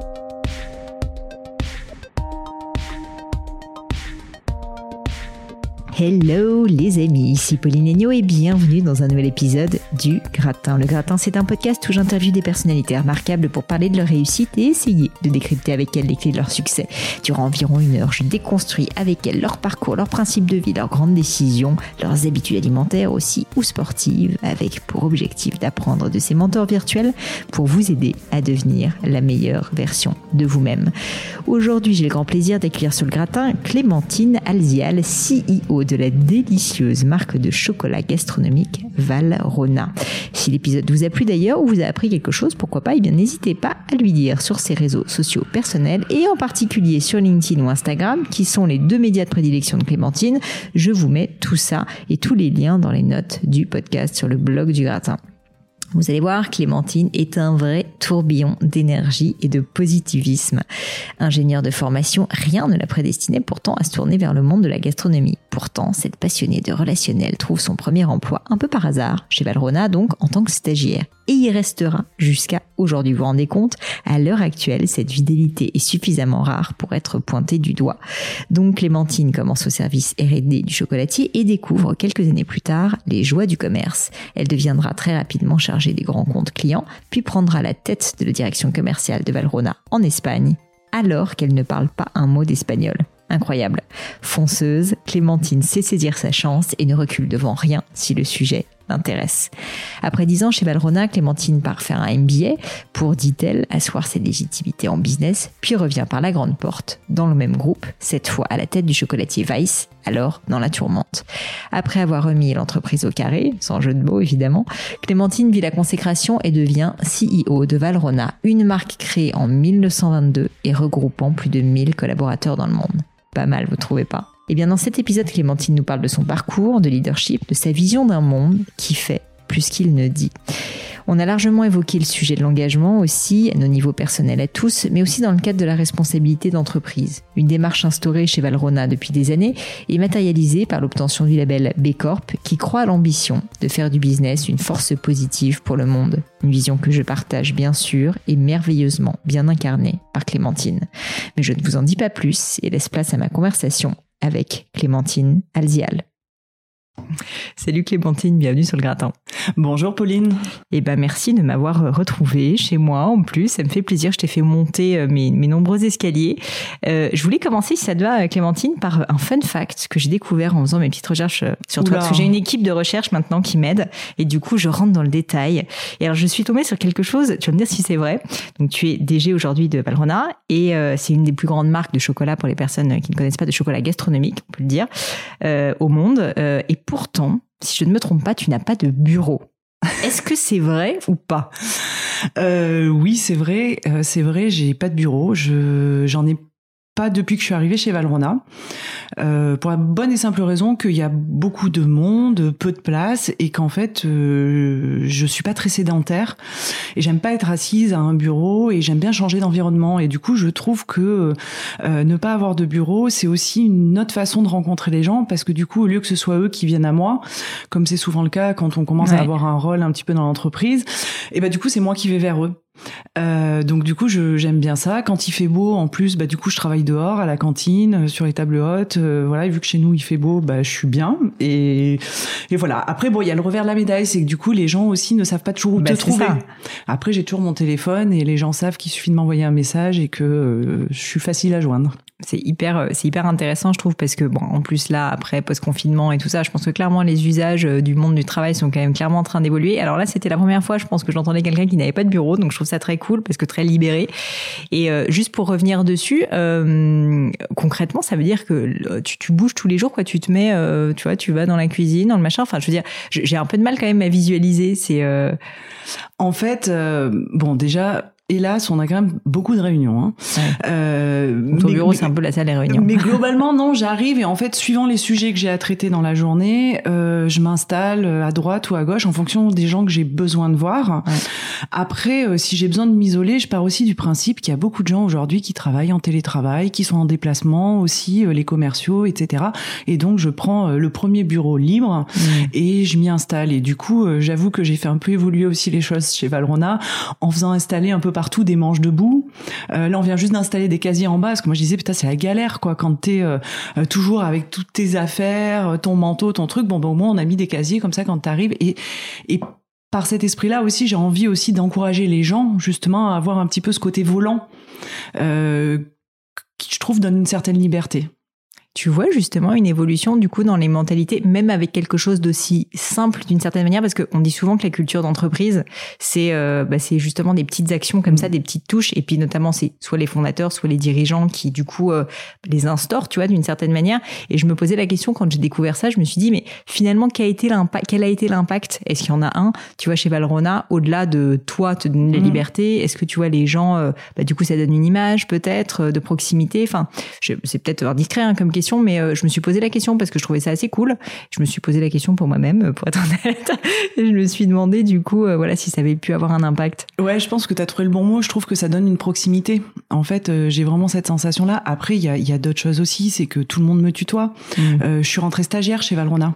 thank you Hello les amis, ici Pauline Agneau et bienvenue dans un nouvel épisode du Gratin. Le Gratin, c'est un podcast où j'interviewe des personnalités remarquables pour parler de leur réussite et essayer de décrypter avec elles les clés de leur succès. Durant environ une heure, je déconstruis avec elles leur parcours, leurs principes de vie, leurs grandes décisions, leurs habitudes alimentaires aussi ou sportives, avec pour objectif d'apprendre de ces mentors virtuels pour vous aider à devenir la meilleure version de vous-même. Aujourd'hui, j'ai le grand plaisir d'accueillir sur le Gratin Clémentine Alzial, CEO de la délicieuse marque de chocolat gastronomique Valrona. Si l'épisode vous a plu d'ailleurs ou vous a appris quelque chose, pourquoi pas, eh bien n'hésitez pas à lui dire sur ses réseaux sociaux personnels et en particulier sur LinkedIn ou Instagram, qui sont les deux médias de prédilection de Clémentine. Je vous mets tout ça et tous les liens dans les notes du podcast sur le blog du gratin. Vous allez voir, Clémentine est un vrai tourbillon d'énergie et de positivisme. Ingénieure de formation, rien ne la prédestinait pourtant à se tourner vers le monde de la gastronomie. Pourtant, cette passionnée de relationnel trouve son premier emploi un peu par hasard, chez Valrona donc, en tant que stagiaire. Et y restera jusqu'à aujourd'hui. Vous vous rendez compte À l'heure actuelle, cette fidélité est suffisamment rare pour être pointée du doigt. Donc Clémentine commence au service R&D du chocolatier et découvre quelques années plus tard les joies du commerce. Elle deviendra très rapidement chargée des grands comptes clients, puis prendra la tête de la direction commerciale de Valrona en Espagne, alors qu'elle ne parle pas un mot d'espagnol. Incroyable. Fonceuse, Clémentine sait saisir sa chance et ne recule devant rien si le sujet l'intéresse. Après dix ans chez Valrona, Clémentine part faire un MBA pour, dit-elle, asseoir ses légitimités en business, puis revient par la grande porte dans le même groupe, cette fois à la tête du chocolatier Weiss, alors dans la tourmente. Après avoir remis l'entreprise au carré, sans jeu de mots évidemment, Clémentine vit la consécration et devient CEO de Valrona, une marque créée en 1922 et regroupant plus de 1000 collaborateurs dans le monde. Pas mal, vous trouvez pas? Eh bien, dans cet épisode, Clémentine nous parle de son parcours, de leadership, de sa vision d'un monde qui fait plus qu'il ne dit. On a largement évoqué le sujet de l'engagement aussi, à nos niveaux personnels à tous, mais aussi dans le cadre de la responsabilité d'entreprise. Une démarche instaurée chez Valrona depuis des années et matérialisée par l'obtention du label B Corp qui croit à l'ambition de faire du business une force positive pour le monde. Une vision que je partage bien sûr et merveilleusement bien incarnée par Clémentine. Mais je ne vous en dis pas plus et laisse place à ma conversation avec Clémentine Alzial. Salut Clémentine, bienvenue sur le gratin. Bonjour Pauline. Eh ben merci de m'avoir retrouvée chez moi en plus, ça me fait plaisir, je t'ai fait monter euh, mes, mes nombreux escaliers. Euh, je voulais commencer, si ça te va Clémentine, par un fun fact que j'ai découvert en faisant mes petites recherches euh, sur toi, Oula. parce que j'ai une équipe de recherche maintenant qui m'aide et du coup je rentre dans le détail. Et alors je suis tombée sur quelque chose, tu vas me dire si c'est vrai. Donc tu es DG aujourd'hui de Valrhona et euh, c'est une des plus grandes marques de chocolat pour les personnes qui ne connaissent pas de chocolat gastronomique, on peut le dire, euh, au monde. Euh, et pourtant, si je ne me trompe pas, tu n'as pas de bureau. Est-ce que c'est vrai ou pas? Euh, oui, c'est vrai, euh, c'est vrai, j'ai pas de bureau, je j'en ai pas depuis que je suis arrivée chez Valrona. Euh, pour la bonne et simple raison qu'il y a beaucoup de monde, peu de place, et qu'en fait, euh, je suis pas très sédentaire et j'aime pas être assise à un bureau et j'aime bien changer d'environnement. Et du coup, je trouve que euh, ne pas avoir de bureau, c'est aussi une autre façon de rencontrer les gens parce que du coup, au lieu que ce soit eux qui viennent à moi, comme c'est souvent le cas quand on commence Ouais. à avoir un rôle un petit peu dans l'entreprise, et bah du coup, c'est moi qui vais vers eux. Euh, donc du coup, je- j'aime bien ça. Quand il fait beau, en plus, bah du coup, je travaille dehors à la cantine, euh, sur les tables hautes. euh, voilà, et vu que chez nous il fait beau, bah je suis bien. Et, et voilà. Après, bon, il y a le revers de la médaille, c'est que du coup, les gens aussi ne savent pas toujours où Bah, te trouver. ça. Après, j'ai toujours mon téléphone et les gens savent qu'il suffit de m'envoyer un message et que euh, je suis facile à joindre. C'est hyper, euh, c'est hyper intéressant, je trouve, parce que bon, en plus là, après post-confinement et tout ça, je pense que clairement les usages euh, du monde du travail sont quand même clairement en train d'évoluer. Alors là, c'était la première fois, je pense que j'entendais quelqu'un qui n'avait pas de bureau, donc je trouve ça très cool parce que très libéré. Et euh, juste pour revenir dessus, euh, concrètement, ça veut dire que euh, tu, tu bouges tous les jours, quoi. Tu te mets, euh, tu vois, tu vas dans la cuisine, dans le machin. Enfin, je veux dire, j'ai un peu de mal quand même à visualiser. C'est En fait, bon, déjà, hélas, on a quand même beaucoup de réunions. Hein. Ouais. Euh, ton mais- bureau, c'est un peu la salle des réunions. Mais globalement, non, j'arrive et en fait, suivant les sujets que j'ai à traiter dans la journée, euh, je m'installe à droite ou à gauche en fonction des gens que j'ai besoin de voir. Ouais. Après, euh, si j'ai besoin de m'isoler, je pars aussi du principe qu'il y a beaucoup de gens aujourd'hui qui travaillent en télétravail, qui sont en déplacement aussi, euh, les commerciaux, etc. Et donc, je prends euh, le premier bureau libre Mm. et je m'y installe. Et du coup, euh, j'avoue que j'ai fait un peu évoluer aussi les choses chez Valrona en faisant installer un peu partout des manches debout. là, on vient juste d'installer des casiers en bas parce que moi je disais putain c'est la galère quoi quand t'es toujours avec toutes tes affaires, ton manteau, ton truc. Bon ben au moins on a mis des casiers comme ça quand t'arrives et par cet esprit-là aussi, j'ai envie aussi d'encourager les gens justement à avoir un petit peu ce côté volant euh, qui, je trouve, donne une certaine liberté tu vois justement une évolution du coup dans les mentalités, même avec quelque chose d'aussi simple d'une certaine manière, parce qu'on dit souvent que la culture d'entreprise, c'est euh, bah, c'est justement des petites actions comme ça, mm. des petites touches, et puis notamment c'est soit les fondateurs, soit les dirigeants qui du coup euh, les instaurent, tu vois, d'une certaine manière. Et je me posais la question quand j'ai découvert ça, je me suis dit mais finalement quel a été l'impact Quel a été l'impact? Est-ce qu'il y en a un Tu vois chez Valrona, au-delà de toi te donner la mm. liberté, est-ce que tu vois les gens euh, bah, Du coup ça donne une image peut-être de proximité? Enfin, c'est peut-être indiscret hein, comme question mais euh, je me suis posé la question parce que je trouvais ça assez cool. Je me suis posé la question pour moi-même, euh, pour être honnête. et je me suis demandé du coup, euh, voilà, si ça avait pu avoir un impact. Ouais, je pense que tu as trouvé le bon mot. Je trouve que ça donne une proximité. En fait, j'ai vraiment cette sensation-là. Après, il y a, y a d'autres choses aussi. C'est que tout le monde me tutoie. Mm. je suis rentrée stagiaire chez Valrona.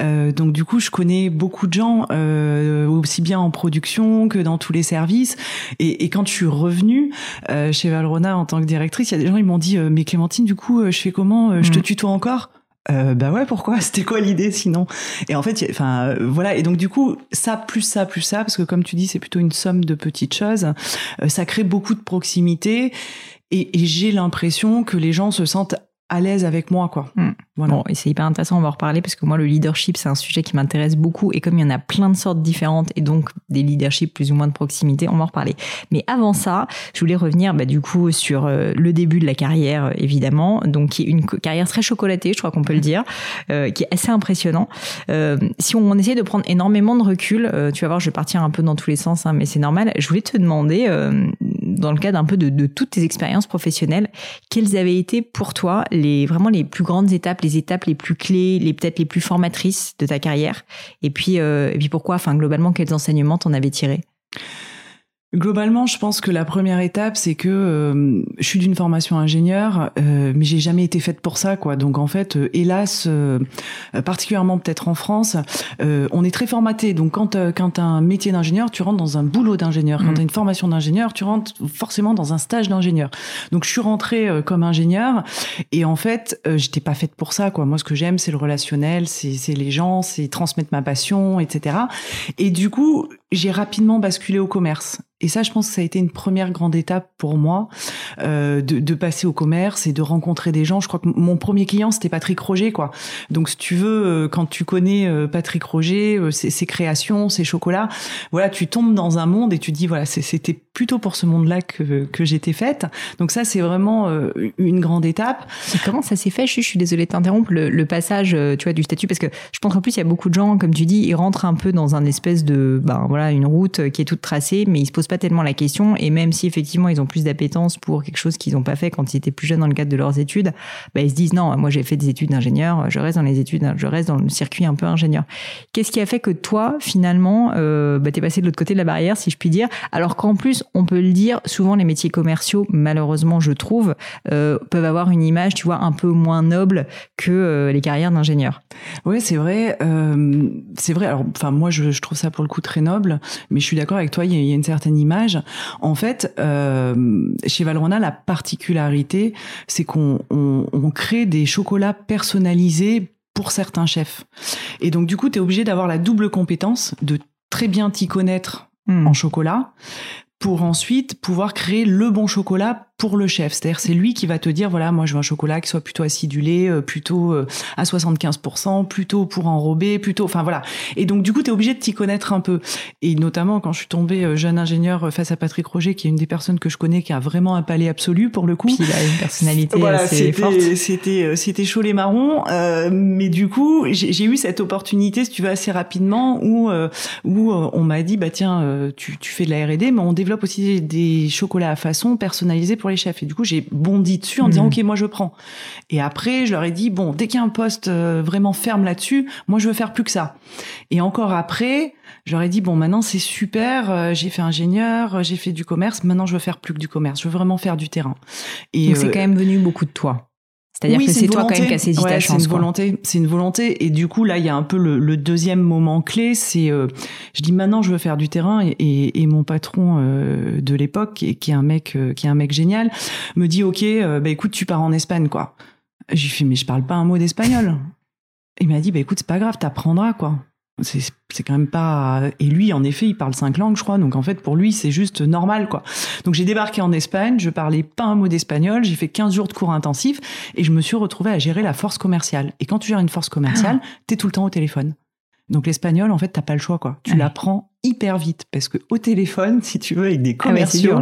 Euh, donc du coup, je connais beaucoup de gens, euh, aussi bien en production que dans tous les services. Et, et quand je suis revenue euh, chez Valrona en tant que directrice, il y a des gens ils m'ont dit mais Clémentine, du coup, je fais comment Je te mm. tutoie encore? Euh, bah ouais, pourquoi? C'était quoi l'idée sinon? Et en fait, enfin voilà. Et donc du coup, ça plus ça plus ça, parce que comme tu dis, c'est plutôt une somme de petites choses. ça crée beaucoup de proximité, et, et j'ai l'impression que les gens se sentent à l'aise avec moi quoi. Hmm. Bon, et c'est hyper intéressant, on va en reparler parce que moi le leadership c'est un sujet qui m'intéresse beaucoup et comme il y en a plein de sortes différentes et donc des leaderships plus ou moins de proximité, on va en reparler. Mais avant ça, je voulais revenir bah, du coup sur euh, le début de la carrière évidemment, donc qui est une carrière très chocolatée, je crois qu'on peut le dire, euh, qui est assez impressionnant. Euh, si on, essaie de prendre énormément de recul, tu vas voir, je vais partir un peu dans tous les sens, hein, mais c'est normal. Je voulais te demander dans le cadre un peu de, de toutes tes expériences professionnelles, quelles avaient été pour toi les vraiment les plus grandes étapes, les étapes les plus clés, les peut-être les plus formatrices de ta carrière? Et puis euh, et puis pourquoi Enfin globalement, quels enseignements t'en avais tiré Globalement, je pense que la première étape, c'est que euh, je suis d'une formation ingénieur, euh, mais j'ai jamais été faite pour ça, quoi. Donc en fait, euh, hélas, particulièrement peut-être en France, on est très formaté. Donc quand quand t'as un métier d'ingénieur, tu rentres dans un boulot d'ingénieur. Quand tu mmh. t'as une formation d'ingénieur, tu rentres forcément dans un stage d'ingénieur. Donc je suis rentrée comme ingénieur, et en fait, j'étais pas faite pour ça, quoi. Moi, ce que j'aime, c'est le relationnel, c'est les gens, c'est transmettre ma passion, etc. Et du coup, j'ai rapidement basculé au commerce. Et ça, je pense que ça a été une première grande étape pour moi euh, de, passer au commerce et de rencontrer des gens. Je crois que mon premier client c'était Patrick Roger, quoi. Donc, si tu veux, euh, quand tu connais euh, Patrick Roger, ses, créations, ses chocolats, voilà, tu tombes dans un monde et tu dis voilà, c'était plutôt pour ce monde-là que j'étais faite. Donc ça, c'est vraiment une grande étape. Comment ça s'est fait? Je, suis désolée de t'interrompre le, le, passage, tu vois, du statut parce que je pense qu'en plus il y a beaucoup de gens, comme tu dis, ils rentrent un peu dans un espèce de, ben voilà, une route qui est toute tracée, mais ils se posent pas tellement la question. Et même si effectivement ils ont plus d'appétence pour quelque chose qu'ils n'ont pas fait quand ils étaient plus jeunes dans le cadre de leurs études, bah, ils se disent non, moi j'ai fait des études d'ingénieur, je reste dans les études, je reste dans le circuit un peu ingénieur. Qu'est-ce qui a fait que toi, finalement, euh, bah, t'es passé de l'autre côté de la barrière, si je puis dire, alors qu'en plus, on peut le dire, souvent les métiers commerciaux, malheureusement, je trouve, euh, peuvent avoir une image, tu vois, un peu moins noble que euh, les carrières d'ingénieur? Oui, c'est vrai. Euh, c'est vrai. Alors, enfin, moi, je, trouve ça pour le coup très noble, mais je suis d'accord avec toi. Il y, y a une certaine image. En fait, euh, chez Valrhona, la particularité, c'est qu'on on, on crée des chocolats personnalisés pour certains chefs. Et donc, du coup, tu es obligé d'avoir la double compétence de très bien t'y connaître hmm. en chocolat pour ensuite pouvoir créer le bon chocolat pour le chef. C'est-à-dire c'est lui qui va te dire voilà moi je veux un chocolat qui soit plutôt acidulé, euh, plutôt euh, à 75%, plutôt pour enrober, plutôt enfin voilà. Et donc du coup tu es obligé de t'y connaître un peu. Et notamment quand je suis tombée euh, jeune ingénieur face à Patrick Roger qui est une des personnes que je connais qui a vraiment un palais absolu pour le coup. Puis il a une personnalité assez forte. C'était c'était chaud les marrons euh, mais du coup j'ai eu cette opportunité si tu veux assez rapidement où où on m'a dit bah tiens tu tu fais de la R&D mais on développe aussi des chocolats à façon personnalisés pour les chefs. Et du coup, j'ai bondi dessus en disant, hmm. OK, moi, je prends. Et après, je leur ai dit, bon, dès qu'il y a un poste euh, vraiment ferme là-dessus, moi, je veux faire plus que ça. Et encore après, je leur ai dit, bon, maintenant, c'est super, euh, j'ai fait ingénieur, euh, j'ai fait du commerce, maintenant, je veux faire plus que du commerce. Je veux vraiment faire du terrain. Et c'est quand même venu beaucoup de toi. C'est-à-dire que c'est toi quand même qui as saisi ta chance. C'est une volonté, c'est une volonté. Et du coup, là, il y a un peu le, deuxième moment clé. C'est, euh, je dis maintenant, je veux faire du terrain. Et, et, mon patron euh, de l'époque, qui, qui, est un mec, euh, qui est un mec génial, me dit, ok, bah écoute, tu pars en Espagne, quoi. J'ai fait, mais je parle pas un mot d'espagnol. Il m'a dit, bah écoute, c'est pas grave, t'apprendras, quoi c'est quand même pas et lui en effet il parle cinq langues je crois donc en fait pour lui c'est juste normal quoi. Donc j'ai débarqué en Espagne je parlais pas un mot d'espagnol j'ai fait 15 jours de cours intensifs et je me suis retrouvée à gérer la force commerciale. Et quand tu gères une force commerciale tu t'es tout le temps au téléphone donc l'espagnol en fait t'as pas le choix quoi tu l'apprends hyper vite parce que au téléphone, si tu veux, avec des ah commerciaux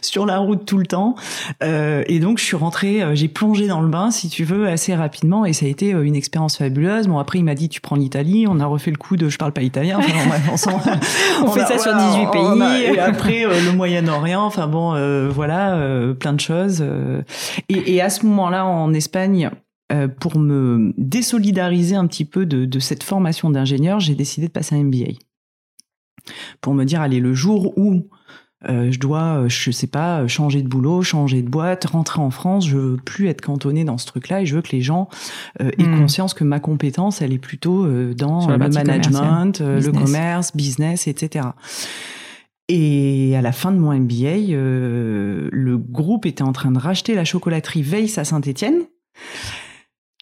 sur la route tout le temps. Euh, et donc je suis rentrée, euh, j'ai plongé dans le bain, si tu veux, assez rapidement et ça a été euh, une expérience fabuleuse. Bon après il m'a dit tu prends l'Italie, on a refait le coup de je parle pas italien. Enfin, on, fait ça sur 18 pays. et après euh, le Moyen-Orient, enfin bon, voilà, plein de choses. Et, et à ce moment-là en Espagne. Pour me désolidariser un petit peu de, de cette formation d'ingénieur, j'ai décidé de passer un MBA pour me dire allez le jour où euh, je dois, euh, je sais pas, changer de boulot, changer de boîte, rentrer en France. Je veux plus être cantonné dans ce truc-là et je veux que les gens euh, aient hmm. conscience que ma compétence, elle est plutôt dans le management, le commerce, business, etc. Et à la fin de mon MBA, le groupe était en train de racheter la chocolaterie Weiss à Saint-Étienne.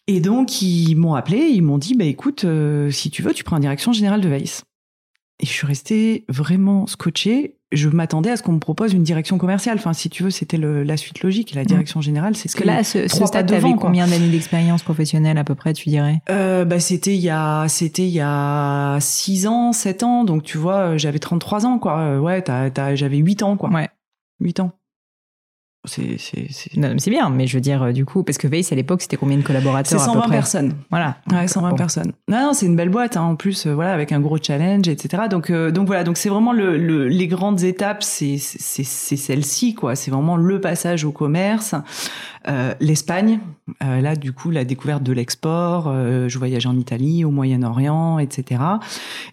Et donc ils m'ont appelé, ils m'ont dit bah écoute, si tu veux, tu prends la direction générale de Weiss. Et je suis restée vraiment scotchée. Je m'attendais à ce qu'on me propose une direction commerciale. Enfin, si tu veux, c'était la suite logique. La direction générale, c'est ce que là, ce, ce stade, t'avais combien d'années d'expérience professionnelle à peu près, tu dirais? Euh, Bah, c'était il y a, c'était il y a 6 ans, 7 ans. Donc, tu vois, j'avais 33 ans, quoi. Euh, ouais, j'avais 8 ans, quoi. Ouais. 8 ans. C'est c'est bien, mais je veux dire euh, du coup parce que Veis à l'époque c'était combien de collaborateurs C'est 120 personnes. Voilà. Ouais, 120 personnes. Non, non c'est une belle boîte hein, en plus euh, voilà avec un gros challenge etc. Donc euh, donc voilà donc c'est vraiment le, le, les grandes étapes c'est c'est c'est celle-ci quoi. C'est vraiment le passage au commerce. Euh, L'Espagne là du coup la découverte de l'export. je voyage en Italie, au Moyen-Orient etc.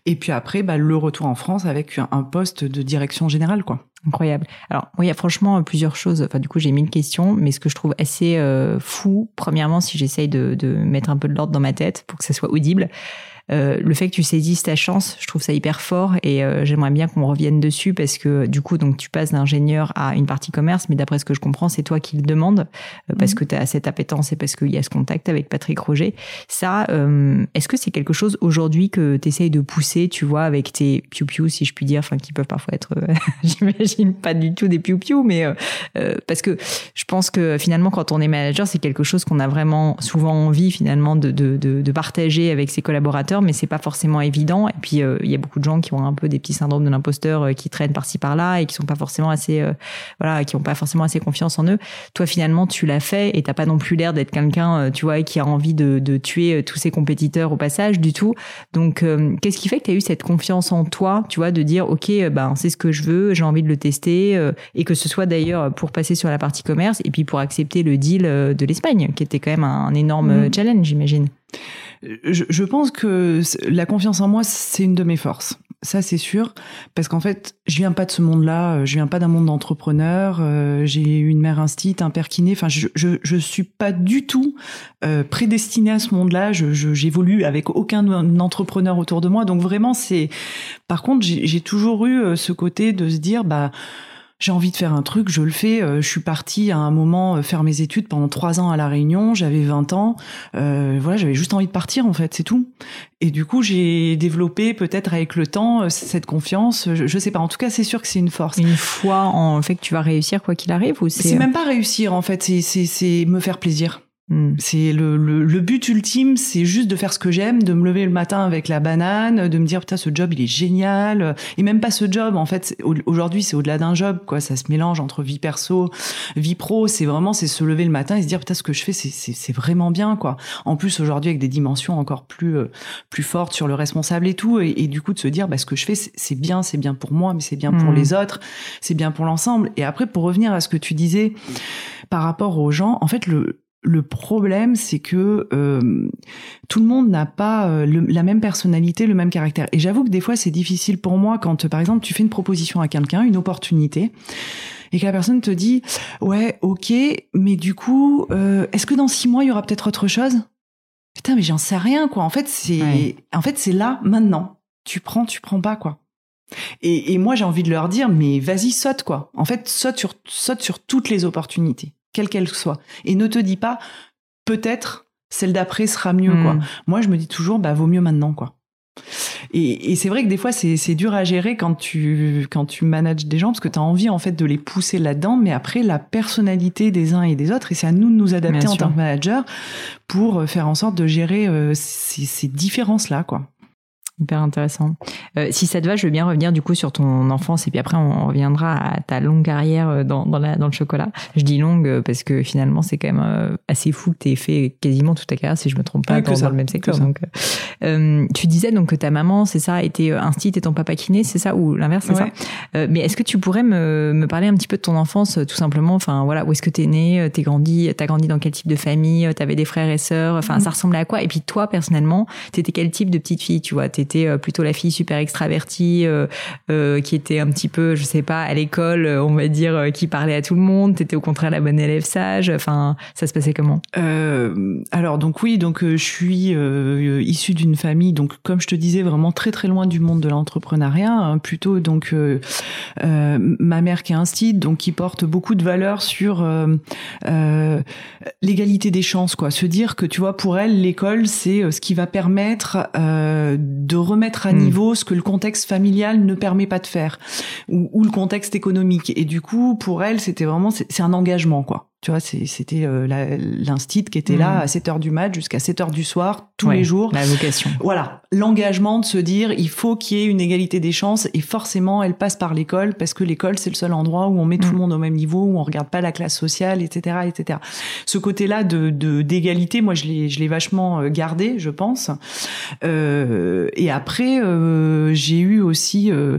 Et puis après bah, le retour en France avec un poste de direction générale quoi. Incroyable. Alors, il y a franchement plusieurs choses. Enfin, du coup, j'ai mis une question, mais ce que je trouve assez euh, fou, premièrement, si j'essaye de, de mettre un peu de l'ordre dans ma tête pour que ça soit audible, euh, le fait que tu saisisses ta chance, je trouve ça hyper fort et euh, j'aimerais bien qu'on revienne dessus parce que du coup, donc tu passes d'ingénieur à une partie commerce, mais d'après ce que je comprends, c'est toi qui le demande euh, parce mhm. que tu as cette appétence et parce qu'il y a ce contact avec Patrick Roger. Ça, est-ce que c'est quelque chose aujourd'hui que tu essayes de pousser, tu vois, avec tes piou-piou, si je puis dire, enfin qui peuvent parfois être, j'imagine pas du tout des piou-piou, mais parce que je pense que finalement, quand on est manager, c'est quelque chose qu'on a vraiment souvent envie finalement de, de, de, de partager avec ses collaborateurs mais c'est pas forcément évident. Et puis euh, il y a beaucoup de gens qui ont un peu des petits syndromes de l'imposteur euh, qui traînent par-ci par-là et qui sont pas forcément assez, euh, voilà, qui ont pas forcément assez confiance en eux. Toi finalement tu l'as fait et t'as pas non plus l'air d'être quelqu'un, tu vois, qui a envie de, de, tuer tous ses compétiteurs au passage du tout. Donc qu'est-ce qui fait que tu as eu cette confiance en toi, tu vois, de dire ok, ben c'est ce que je veux, j'ai envie de le tester et que ce soit d'ailleurs pour passer sur la partie commerce et puis pour accepter le deal de l'Espagne, qui était quand même un, énorme mmh. challenge, j'imagine? Je, je, pense que la confiance en moi, c'est une de mes forces. Ça, c'est sûr, parce qu'en fait, je viens pas de ce monde-là. Je viens pas d'un monde d'entrepreneur. Euh, j'ai une mère instite, un père kiné. Enfin, je, je, je suis pas du tout euh, prédestinée à ce monde-là. Je, j'évolue avec aucun entrepreneur autour de moi. Donc vraiment, c'est. Par contre, j'ai toujours eu euh, ce côté de se dire, bah j'ai envie de faire un truc, je le fais. Euh, je suis partie à un moment euh, faire mes études pendant trois ans à la Réunion. J'avais 20 ans. Euh, voilà, j'avais juste envie de partir en fait, c'est tout. Et du coup, j'ai développé peut-être avec le temps euh, cette confiance. Je, je sais pas. En tout cas, c'est sûr que c'est une force. Une foi en fait que tu vas réussir quoi qu'il arrive ou c'est même pas réussir en fait. C'est c'est me faire plaisir. Hmm. C'est le, le, but ultime, c'est juste de faire ce que j'aime, de me lever le matin avec la banane, de me dire putain ce job il est génial, et même pas ce job en fait. Aujourd'hui c'est au-delà d'un job quoi, ça se mélange entre vie perso, vie pro. C'est vraiment c'est se lever le matin et se dire putain ce que je fais c'est c'est vraiment bien quoi. En plus aujourd'hui avec des dimensions encore plus euh, plus fortes sur le responsable et tout, et, du coup de se dire bah ce que je fais c'est bien, c'est bien pour moi, mais c'est bien pour hmm. les autres, c'est bien pour l'ensemble. Et après pour revenir à ce que tu disais par rapport aux gens, en fait le le problème, c'est que euh, tout le monde n'a pas euh, la même personnalité, le même caractère. Et j'avoue que des fois, c'est difficile pour moi quand, par exemple, tu fais une proposition à quelqu'un, une opportunité, et que la personne te dit, ouais, ok, mais du coup, euh, est-ce que dans six mois, il y aura peut-être autre chose? Putain, mais j'en sais rien, quoi. En fait, c'est, en fait, c'est là, maintenant. Tu prends, tu prends pas, quoi. Et, et moi, j'ai envie de leur dire, mais vas-y, saute, quoi. En fait, saute sur, saute sur toutes les opportunités quelle qu'elle soit. Et ne te dis pas, peut-être celle d'après sera mieux, quoi. Hmm. Moi, je me dis toujours, bah, vaut mieux maintenant, quoi. Et, c'est vrai que des fois, c'est dur à gérer quand tu, quand tu manages des gens, parce que tu as envie, en fait, de les pousser là-dedans, mais après, la personnalité des uns et des autres, et c'est à nous de nous adapter en tant que manager pour faire en sorte de gérer euh, ces, ces différences-là, quoi. Hyper intéressant. Euh, si ça te va, je veux bien revenir du coup sur ton enfance et puis après on reviendra à ta longue carrière euh, dans, dans, la, dans le chocolat. Je dis longue euh, parce que finalement c'est quand même euh, assez fou que tu aies fait quasiment toute ta carrière, si je me trompe pas, dans, dans, le même secteur. Donc, euh, tu disais donc que ta maman, c'est ça, était instit et ton papa kiné, c'est ça ou l'inverse, c'est ça Mais est-ce que tu pourrais me, me parler un petit peu de ton enfance, tout simplement Enfin voilà, où est-ce que tu es né T'es grandi T'as grandi dans quel type de famille T'avais des frères et sœurs Enfin, mm. ça ressemblait à quoi? Et puis toi personnellement, t'étais quel type de petite fille Tu vois? Euh, plutôt la fille super extravertie, euh, euh, qui était un petit peu, je sais pas, à l'école, on va dire, qui parlait à tout le monde. T'étais au contraire la bonne élève sage. Enfin, ça se passait comment? Alors donc oui, donc je suis issue d'une famille, donc comme je te disais, vraiment très très loin du monde de l'entrepreneuriat. Hein, plutôt donc ma mère qui est instite, donc qui porte beaucoup de valeurs sur l'égalité des chances, quoi. Se dire que tu vois, pour elle, l'école c'est ce qui va permettre de remettre à hmm. niveau ce que le contexte familial ne permet pas de faire ou, ou le contexte économique. Et du coup, pour elle, c'était vraiment c'est un engagement quoi. Tu vois, c'était euh, l'instit qui était là hmm. à 7 heures du mat jusqu'à 7 heures du soir, tous les jours. La vocation. Voilà. L'engagement de se dire, il faut qu'il y ait une égalité des chances et forcément, elle passe par l'école parce que l'école, c'est le seul endroit où on met tout le hmm. monde au même niveau, où on regarde pas la classe sociale, etc., etc. Ce côté-là de d'égalité, moi, je l'ai, je l'ai vachement euh, gardé, je pense. Euh, et après, euh, j'ai eu aussi, euh,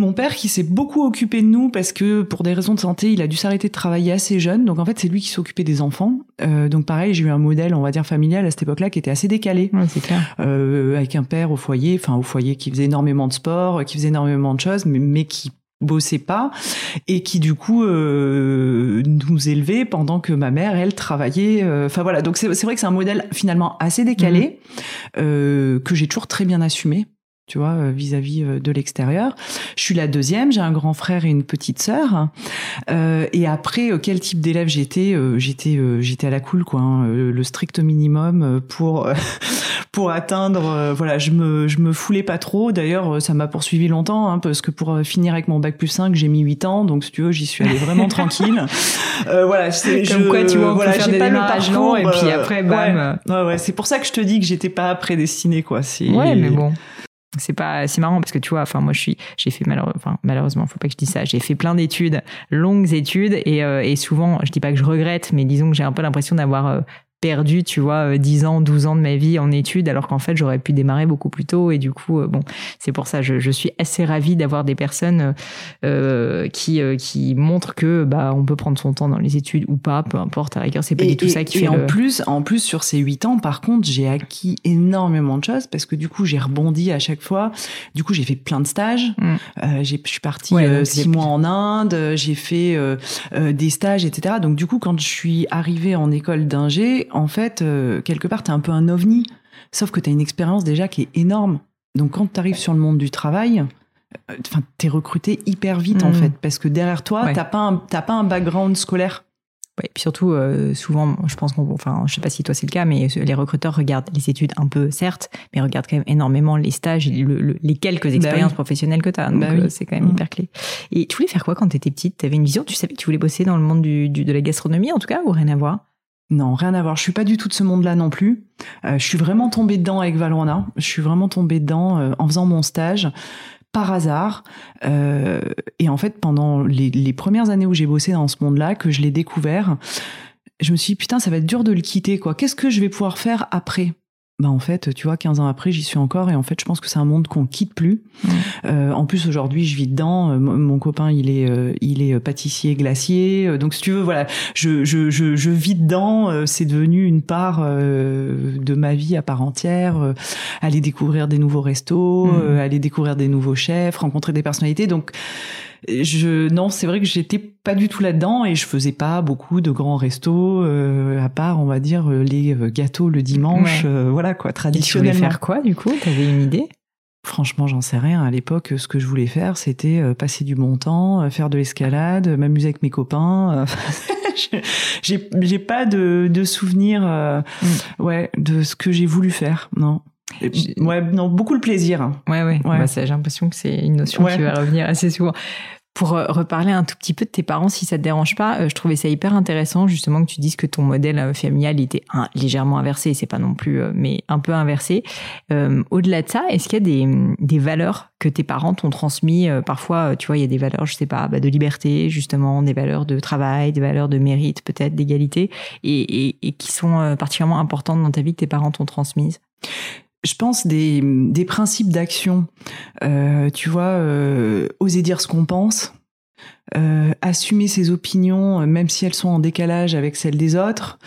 mon père qui s'est beaucoup occupé de nous parce que pour des raisons de santé, il a dû s'arrêter de travailler assez jeune. Donc en fait, c'est lui qui s'occupait des enfants. Euh, donc pareil, j'ai eu un modèle, on va dire familial à cette époque-là, qui était assez décalé. c'est clair. Euh, avec un père au foyer, enfin au foyer qui faisait énormément de sport, qui faisait énormément de choses, mais, mais qui bossait pas et qui du coup euh, nous élevait pendant que ma mère elle travaillait euh, enfin voilà donc c'est vrai que c'est un modèle finalement assez décalé mmh. euh, que j'ai toujours très bien assumé tu vois, euh, vis-à-vis euh, de l'extérieur. Je suis la deuxième, j'ai un grand frère et une petite sœur. Euh, et après, quel type d'élève j'étais J'étais, j'étais à la cool, quoi, hein, le, strict minimum pour pour atteindre. voilà, je me je me foulais pas trop. D'ailleurs, ça m'a poursuivi longtemps, hein, parce que pour finir avec mon bac plus 5, j'ai mis 8 ans, donc si tu veux, j'y suis allée vraiment tranquille. voilà, c'est comme quoi tu vois, voilà, j'ai pas le parcours et puis après, bam. Ouais, ouais, c'est pour ça que je te dis que j'étais pas prédestinée, quoi. Ouais, mais bon c'est pas c'est marrant parce que tu vois enfin moi je suis j'ai fait malheureusement enfin, malheureusement faut pas que je dise ça. J'ai fait plein d'études longues études et, euh, et souvent je dis pas que je regrette mais disons que j'ai un peu l'impression d'avoir euh, perdu, tu vois, 10 euh, ans, 12 ans de ma vie en études, alors qu'en fait, j'aurais pu démarrer beaucoup plus tôt. Et du coup, euh, bon, c'est pour ça, je, je suis assez ravie d'avoir des personnes euh, qui euh, qui montrent que bah on peut prendre son temps dans les études ou pas, peu importe. À la rigueur, c'est pas du tout ça qui et fait. en plus, en plus sur ces 8 ans, par contre, j'ai acquis énormément de choses parce que du coup, j'ai rebondi à chaque fois. Du coup, j'ai fait plein de stages. Mm. Euh, j'ai, je suis partie 6 mois en Inde. J'ai fait des stages, etc. Donc du coup, quand je suis arrivée en école d'ingé en fait, euh, quelque part, tu es un peu un ovni, sauf que tu as une expérience déjà qui est énorme. Donc quand tu arrives sur le monde du travail, euh, enfin, tu es recruté hyper vite, en mmh. fait, parce que derrière toi, tu t'as pas, un, pas un background scolaire. Ouais, et puis surtout, euh, souvent, je pense qu'on, enfin, je sais pas si toi c'est le cas, mais les recruteurs regardent les études un peu, certes, mais regardent quand même énormément les stages et les quelques bah expériences professionnelles que tu as. Donc, bah c'est quand même mmh. hyper clé. Et tu voulais faire quoi quand tu étais petite? Tu avais une vision? Tu savais que tu voulais bosser dans le monde du, de la gastronomie, en tout cas, ou rien à voir? Non, rien à voir. Je suis pas du tout de ce monde-là non plus. Euh, je suis vraiment tombée dedans avec Valrhona. Je suis vraiment tombée dedans euh, en faisant mon stage par hasard. Euh, et en fait, pendant les, les premières années où j'ai bossé dans ce monde-là, que je l'ai découvert, je me suis dit, putain, ça va être dur de le quitter, quoi. Qu'est-ce que je vais pouvoir faire après? Bah en fait, tu vois, 15 ans après, j'y suis encore et en fait, je pense que c'est un monde qu'on quitte plus. Euh, en plus, aujourd'hui, je vis dedans. Euh, mon copain, il est, euh, il est pâtissier glacier. Donc, si tu veux, voilà, je, je, je, je vis dedans. C'est devenu une part de ma vie à part entière. Aller découvrir des nouveaux restos, mmh. aller découvrir des nouveaux chefs, rencontrer des personnalités. Donc, je non, c'est vrai que j'étais pas du tout là-dedans et je faisais pas beaucoup de grands restos euh, à part on va dire euh, les euh, gâteaux le dimanche voilà quoi traditionnellement. tu voulais faire quoi du coup? T'avais une idée? Franchement, j'en sais rien. À l'époque, ce que je voulais faire, c'était passer du bon temps, faire de l'escalade, m'amuser avec mes copains. j'ai pas de, de souvenirs, mm. ouais, de ce que j'ai voulu faire. Non. Ouais, non, beaucoup le plaisir. Ouais, ouais. ouais. Bah, j'ai l'impression que c'est une notion qui va revenir assez souvent. Pour euh, reparler un tout petit peu de tes parents, si ça te dérange pas, euh, je trouvais ça hyper intéressant justement que tu dises que ton modèle euh, familial était légèrement inversé, c'est pas non plus, mais un peu inversé. Au-delà de ça, est-ce qu'il y a des, des, valeurs que tes parents t'ont transmis Parfois, tu vois, il y a des valeurs, je sais pas, bah, de liberté justement, des valeurs de travail, des valeurs de mérite peut-être, d'égalité, et, et, et, qui sont particulièrement importantes dans ta vie que tes parents t'ont transmises? Je pense des, des principes d'action. Euh, tu vois, euh, oser dire ce qu'on pense, euh, assumer ses opinions, même si elles sont en décalage avec celles des autres,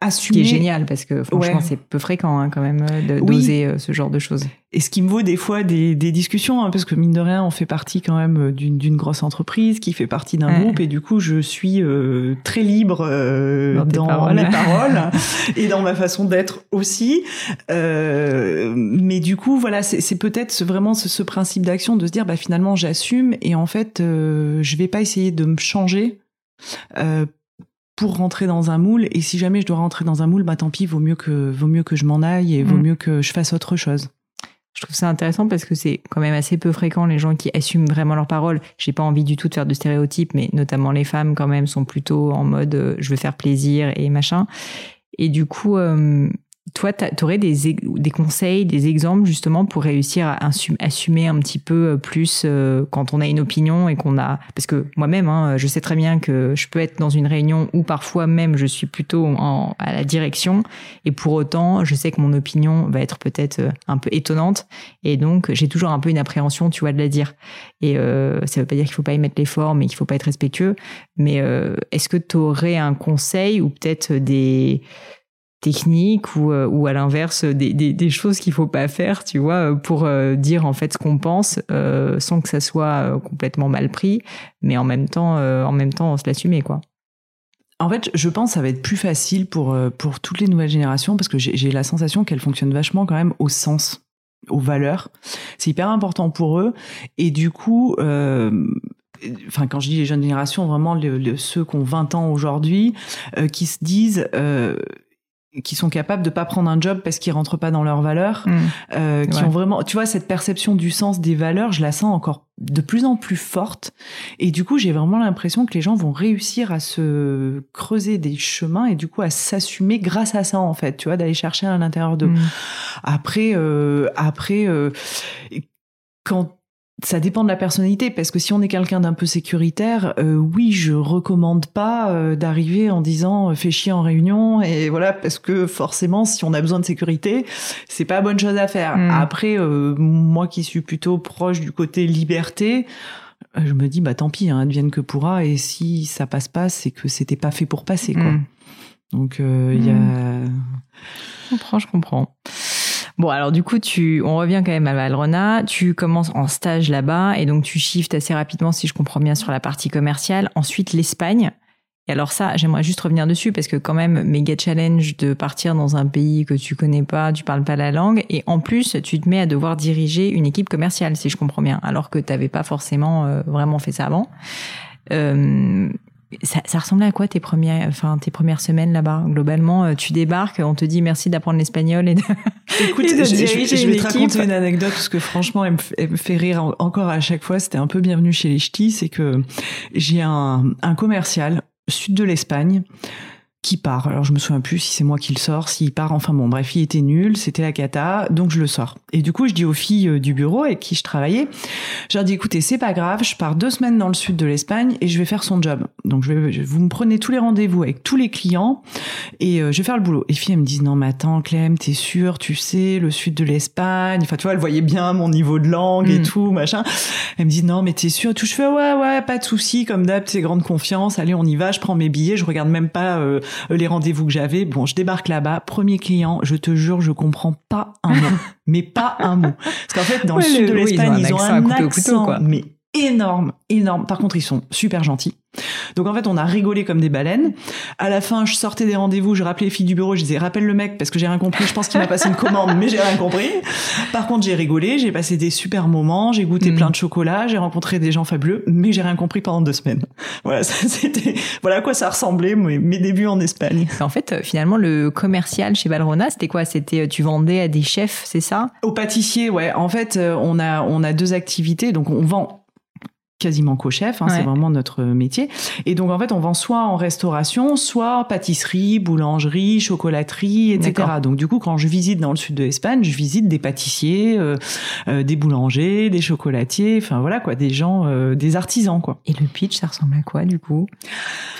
assumer. Ce qui est génial parce que franchement, c'est peu fréquent hein, quand même euh, d'oser euh, ce genre de choses. Et ce qui me vaut des fois des, des discussions, hein, parce que mine de rien, on fait partie quand même euh, d'une grosse entreprise qui fait partie d'un groupe, et du coup, je suis très libre dans, dans mes paroles et dans ma façon d'être aussi. mais du coup, voilà, c'est peut-être vraiment ce, ce principe d'action de se dire, bah finalement, j'assume et en fait, je vais pas essayer de me changer pour rentrer dans un moule. Et si jamais je dois rentrer dans un moule, bah tant pis, vaut mieux que vaut mieux que je m'en aille et vaut mm. mieux que je fasse autre chose. Je trouve ça intéressant parce que c'est quand même assez peu fréquent les gens qui assument vraiment leurs paroles. J'ai pas envie du tout de faire de stéréotypes, mais notamment les femmes quand même sont plutôt en mode euh, je veux faire plaisir et machin. Et du coup, euh, toi, tu aurais des, conseils, des exemples justement pour réussir à assumer un petit peu euh, plus euh, quand on a une opinion et qu'on a... Parce que moi-même, hein, je sais très bien que je peux être dans une réunion où parfois même je suis plutôt à la direction et pour autant, je sais que mon opinion va être peut-être euh, un peu étonnante et donc j'ai toujours un peu une appréhension, tu vois, de la dire. Et euh, ça veut pas dire qu'il faut pas y mettre l'effort, mais qu'il faut pas être respectueux. Mais est-ce que tu aurais un conseil ou peut-être des techniques ou, euh, ou à l'inverse des, des, des choses qu'il faut pas faire, tu vois, pour euh, dire en fait ce qu'on pense euh, sans que ça soit complètement mal pris, mais en même temps, en même temps, on se l'assumer quoi. En fait, je pense que ça va être plus facile pour pour toutes les nouvelles générations parce que j'ai la sensation qu'elles fonctionnent vachement quand même au sens, aux valeurs. C'est hyper important pour eux et du coup. Enfin, quand je dis les jeunes générations, vraiment ceux qui ont 20 ans aujourd'hui, qui se disent qui sont capables de pas prendre un job parce qu'ils rentrent pas dans leurs valeurs, mmh. euh, qui ont vraiment, tu vois, cette perception du sens des valeurs, je la sens encore de plus en plus forte. Et du coup, j'ai vraiment l'impression que les gens vont réussir à se creuser des chemins et du coup à s'assumer grâce à ça en fait, tu vois, d'aller chercher à l'intérieur de. Mmh. Après, euh, après, euh, quand ça dépend de la personnalité parce que si on est quelqu'un d'un peu sécuritaire, euh, oui, je recommande pas euh, d'arriver en disant euh, fais chier en réunion et voilà parce que forcément si on a besoin de sécurité, c'est pas bonne chose à faire. Mm. Après moi qui suis plutôt proche du côté liberté, je me dis bah tant pis, hein, advienne que pourra et si ça passe pas, c'est que c'était pas fait pour passer quoi. Mm. Donc il y a mm. Je comprends, je comprends. Bon, alors du coup, tu, on revient quand même à Valrona. Tu commences en stage là-bas et donc tu shifts assez rapidement, si je comprends bien, sur la partie commerciale. Ensuite, l'Espagne. Et alors ça, j'aimerais juste revenir dessus parce que quand même, méga challenge de partir dans un pays que tu connais pas, tu parles pas la langue, et en plus, tu te mets à devoir diriger une équipe commerciale, si je comprends bien, alors que tu n'avais pas forcément euh, vraiment fait ça avant. Euh, ça, ça, ressemblait à quoi tes premières, enfin tes premières semaines là-bas? Globalement, euh, tu débarques, on te dit merci d'apprendre l'espagnol et de. Écoute, je, je, vais te raconter une anecdote parce que franchement, elle me, fait rire encore à chaque fois. C'était un peu bienvenu chez les ch'tis, c'est que j'ai un, un commercial sud de l'Espagne qui part. Alors je me souviens plus si c'est moi qui le sors, s'il part. Enfin bon, bref, il était nul, c'était la cata, donc je le sors. Et du coup, je dis aux filles euh, du bureau avec qui je travaillais, je leur dis écoutez, c'est pas grave, je pars deux semaines dans le sud de l'Espagne et je vais faire son job. Donc je vais, vous me prenez tous les rendez-vous avec tous les clients et euh, je vais faire le boulot. Et les filles elles me disent non mais attends Clem, t'es sûr, tu sais, le sud de l'Espagne. Enfin tu vois, elles voyaient bien mon niveau de langue et Mm. tout machin. Elles me disent non mais t'es sûr, et tout. Je fais ouais ouais, pas de souci, comme d'hab, c'est grande confiance. Allez, on y va. Je prends mes billets, je regarde même pas. euh, les rendez-vous que j'avais. Bon, je débarque là-bas, premier client, je te jure, je comprends pas un mot. mais pas un mot. Parce qu'en fait, dans Ouais, le sud de oui, ils ont l'Espagne, un ils ont un accent, couteau, quoi. mais énorme, énorme. Par contre, ils sont super gentils. Donc en fait, on a rigolé comme des baleines. À la fin, je sortais des rendez-vous, je rappelais les filles du bureau, je disais rappelle le mec parce que j'ai rien compris. Je pense qu'il m'a passé une commande, mais j'ai rien compris. Par contre, j'ai rigolé, j'ai passé des super moments, j'ai goûté Mm. plein de chocolat, j'ai rencontré des gens fabuleux, mais j'ai rien compris pendant deux semaines. Voilà, ça, c'était voilà à quoi ça ressemblait mes, mes débuts en Espagne. En fait, euh, finalement, le commercial chez Valrhona, c'était quoi? C'était euh, tu vendais à des chefs, c'est ça? Au pâtissier, ouais. En fait, euh, on a on a deux activités, donc on vend quasiment qu'au chef, hein, Ouais. c'est vraiment notre métier. Et donc en fait, on vend soit en restauration, soit pâtisserie, boulangerie, chocolaterie, etc. Donc du coup, quand je visite dans le sud de l'Espagne, je visite des pâtissiers, euh, euh, des boulangers, des chocolatiers, enfin voilà quoi, des gens, euh, des artisans quoi. Et le pitch, ça ressemble à quoi du coup?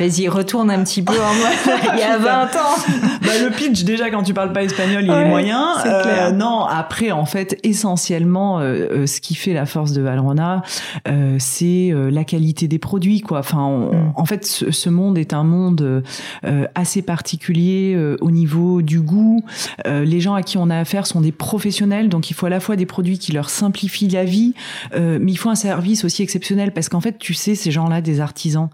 Vas-y, retourne un petit peu en mode il y a 20 ans. bah, le pitch, déjà, quand tu parles pas espagnol, il Ouais, est moyen. c'est clair. non, après, en fait, essentiellement, ce qui fait la force de Valrhona, euh, c'est euh, la qualité des produits, quoi. Enfin, on- Mm. en fait, ce, ce monde est un monde euh, assez particulier euh, au niveau du goût. Euh, les gens à qui on a affaire sont des professionnels, donc il faut à la fois des produits qui leur simplifient la vie, euh, mais il faut un service aussi exceptionnel parce qu'en fait, tu sais, ces gens-là, des artisans.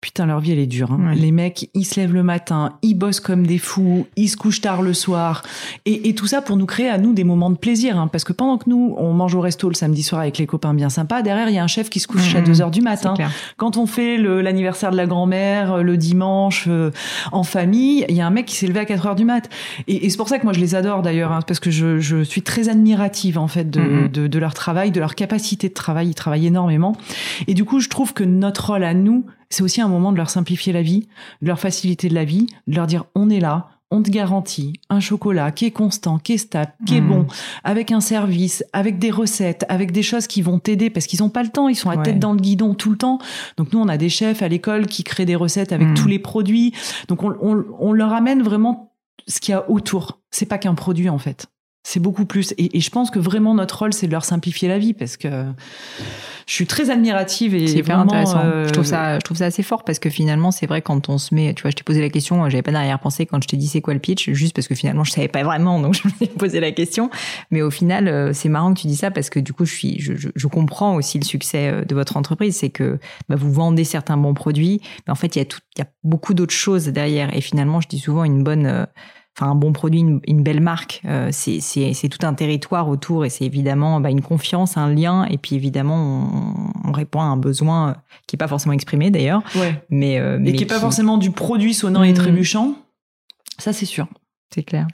Putain, leur vie, elle est dure. hein. Ouais. Les mecs, ils se lèvent le matin, ils bossent comme des fous, ils se couchent tard le soir. Et, et tout ça pour nous créer à nous des moments de plaisir. hein. Parce que pendant que nous, on mange au resto le samedi soir avec les copains bien sympas, derrière, il y a un chef qui se couche à Mhm. 2 heures du matin. Quand on fait l'anniversaire de la grand-mère euh, le dimanche euh, en famille, il y a un mec qui s'est levé à 4 heures du mat. Et, et c'est pour ça que moi je les adore d'ailleurs, hein, parce que je, je suis très admirative en fait de, Mhm. de, de leur travail, de leur capacité de travail. Ils travaillent énormément. Et du coup, je trouve que notre rôle à nous, c'est aussi un moment de leur simplifier la vie, de leur faciliter de la vie, de leur dire on est là. On te garantit un chocolat qui est constant, qui est stable, qui est Mhm. bon, avec un service, avec des recettes, avec des choses qui vont t'aider parce qu'ils ont pas le temps, ils sont à Ouais. tête dans le guidon tout le temps. Donc nous, on a des chefs à l'école qui créent des recettes avec Mm. tous les produits. Donc on, on, on leur amène vraiment ce qu'il y a autour. C'est pas qu'un produit en fait. C'est beaucoup plus. Et, et je pense que vraiment notre rôle, c'est de leur simplifier la vie parce que je suis très admirative et C'est hyper vraiment, intéressant. euh, Je trouve ça, je trouve ça assez fort parce que finalement, c'est vrai quand on se met, tu vois, je t'ai posé la question, j'avais pas d'arrière-pensée quand je t'ai dit c'est quoi le pitch, juste parce que finalement je savais pas vraiment, donc je me suis posé la question. Mais au final, euh, c'est marrant que tu dis ça parce que du coup, je suis, je, je, je comprends aussi le succès euh, de votre entreprise, c'est que bah, vous vendez certains bons produits, mais en fait, il y a tout, il y a beaucoup d'autres choses derrière. Et finalement, je dis souvent une bonne euh, enfin un bon produit, une, une belle marque, euh, c'est tout un territoire autour et c'est évidemment bah, une confiance, un lien et puis évidemment on, on répond à un besoin euh, qui est pas forcément exprimé d'ailleurs, ouais. mais euh, mais Et qui est pas forcément du produit sonnant et Mm. trébuchant. Ça, c'est sûr. c'est clair.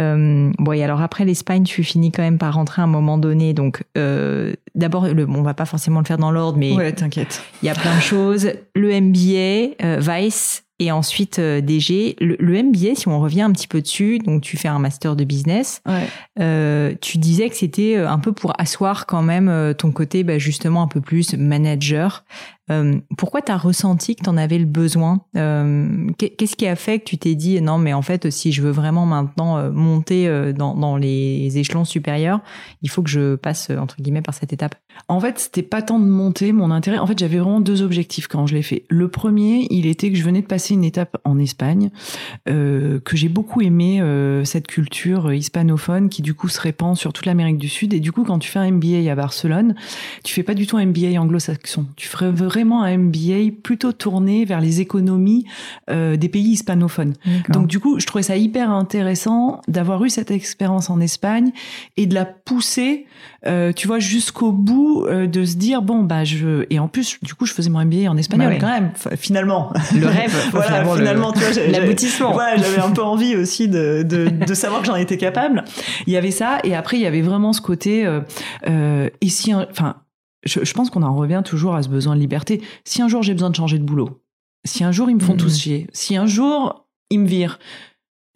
Euh, bon et alors après l'Espagne, tu finis quand même par rentrer à un moment donné. Donc euh, d'abord, on va pas forcément le faire dans l'ordre, mais Ouais, t'inquiète. il y a plein de choses. Le MBA, euh, Vice et ensuite euh, DG. Le, le MBA, si on revient un petit peu dessus, donc tu fais un master de business. Ouais. Euh, tu disais que c'était euh, un peu pour asseoir quand même euh, ton côté bah, justement un peu plus manager. Euh, pourquoi tu as ressenti que tu en avais le besoin? Euh, qu'est- Qu'est-ce qui a fait que tu t'es dit non mais en fait si je veux vraiment maintenant euh, monter dans, les échelons supérieurs, il faut que je passe entre guillemets par cette étape? En fait, c'était pas tant de monter mon intérêt. En fait, j'avais vraiment deux objectifs quand je l'ai fait. Le premier, il était que je venais de passer une étape en Espagne, que j'ai beaucoup aimé cette culture hispanophone qui du coup se répand sur toute l'Amérique du Sud. Et du coup, quand tu fais un MBA à Barcelone, tu fais pas du tout un MBA anglo-saxon. Tu ferais vraiment un MBA plutôt tourné vers les économies euh, des pays hispanophones. Donc du coup, je trouvais ça hyper intéressant d'avoir eu cette expérience en Espagne et de la pousser, euh, tu vois, jusqu'au bout, euh, de se dire bon bah je et en plus du coup je faisais mon MBA en espagnol Bah ouais. quand même Enfin, finalement. le rêve, voilà, finalement, le- tu vois, l'aboutissement. voilà, j'avais un peu envie aussi de, de, de savoir que j'en étais capable. Il y avait ça, et après il y avait vraiment ce côté. Euh, euh, et si, enfin, je, je pense qu'on en revient toujours à ce besoin de liberté. Si un jour j'ai besoin de changer de boulot, Si un jour ils me font Mhm. tous chier, si un jour ils me virent,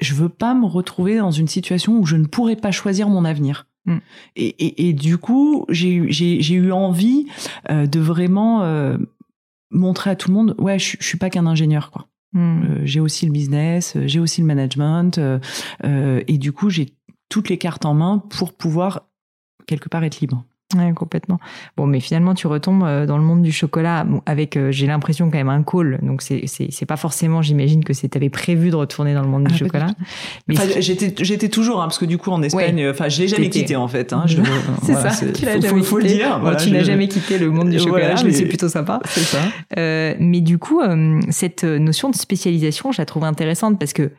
je veux pas me retrouver dans une situation où je ne pourrais pas choisir mon avenir. Mm. Et, et, et du coup, j'ai eu- envie euh, de vraiment euh, montrer à tout le monde, ouais, je, je suis pas qu'un ingénieur, quoi. Hmm. Euh, j'ai aussi le business, j'ai aussi le management, et du coup, j'ai toutes les cartes en main pour pouvoir quelque part être libre. Ouais, complètement. Bon, mais finalement, tu retombes euh, dans le monde du chocolat avec, euh, j'ai l'impression, quand même un call. Donc, c'est, c'est, c'est pas forcément, j'imagine que t'avais prévu de retourner dans le monde Ah, du chocolat. Mais Enfin, j'étais, j'étais toujours, hein, parce que du coup, en Espagne, euh, enfin, je l'ai jamais quitté en fait. Hein, je- c'est voilà, ça, tu l'as faut, jamais faut- faut le dire. Bon, voilà, tu n'as jamais quitté le monde du chocolat, mais c'est plutôt sympa. C'est ça. Euh, mais du coup, euh, cette notion de spécialisation, je la trouve intéressante parce que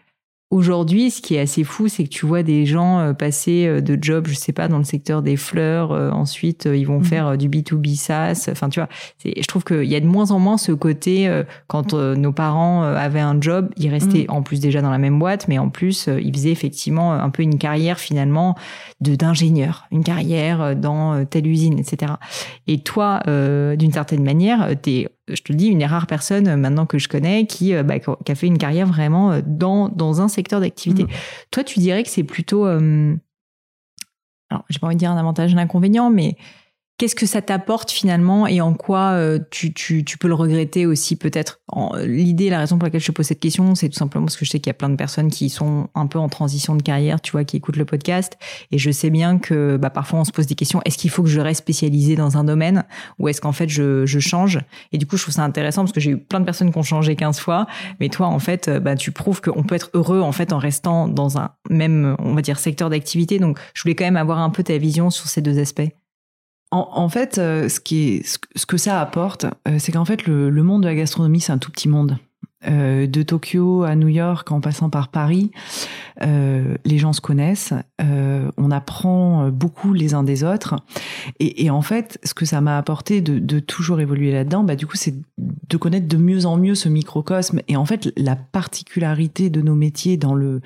aujourd'hui, ce qui est assez fou, c'est que tu vois des gens euh, passer euh, de job, je sais pas, dans le secteur des fleurs, euh, ensuite ils vont Mhm. faire du B2B SaaS. Enfin, tu vois, je trouve qu'il y a de moins en moins ce côté, euh, quand euh, nos parents avaient un job, ils restaient en plus déjà dans la même boîte, mais en plus, ils faisaient effectivement un peu une carrière finalement d'ingénieur, une carrière euh, dans euh, telle usine, etc. Et toi, euh, d'une certaine manière, t'es, je te le dis, une des rares personnes maintenant que je connais qui, bah, qui a fait une carrière vraiment dans, dans un secteur d'activité. Mhm. Toi, tu dirais que c'est plutôt, euh, alors j'ai pas envie de dire un avantage, un inconvénient, mais qu'est-ce que ça t'apporte finalement et en quoi euh, tu, tu, tu peux le regretter aussi peut-être? L'idée, la raison pour laquelle je te pose cette question, c'est tout simplement parce que je sais qu'il y a plein de personnes qui sont un peu en transition de carrière, tu vois, qui écoutent le podcast. Et je sais bien que bah, parfois on se pose des questions, est-ce qu'il faut que je reste spécialisé dans un domaine ou est-ce qu'en fait je, je change? Et du coup, je trouve ça intéressant parce que j'ai eu plein de personnes qui ont changé 15 fois, mais toi, en fait, euh, bah, tu prouves qu'on peut être heureux en fait en restant dans un même, on va dire, secteur d'activité. Donc, je voulais quand même avoir un peu ta vision sur ces deux aspects. En, fait, euh, ce, que- ça apporte, euh, c'est qu'en fait, le monde de la gastronomie, c'est un tout petit monde. Euh, de Tokyo à New York, en passant par Paris, euh, les gens se connaissent, euh, on apprend beaucoup les uns des autres. Et, et en fait, ce que ça m'a apporté de, de toujours évoluer là-dedans, bah, du coup, c'est de connaître de mieux en mieux ce microcosme. Et en fait, la particularité de nos métiers dans le,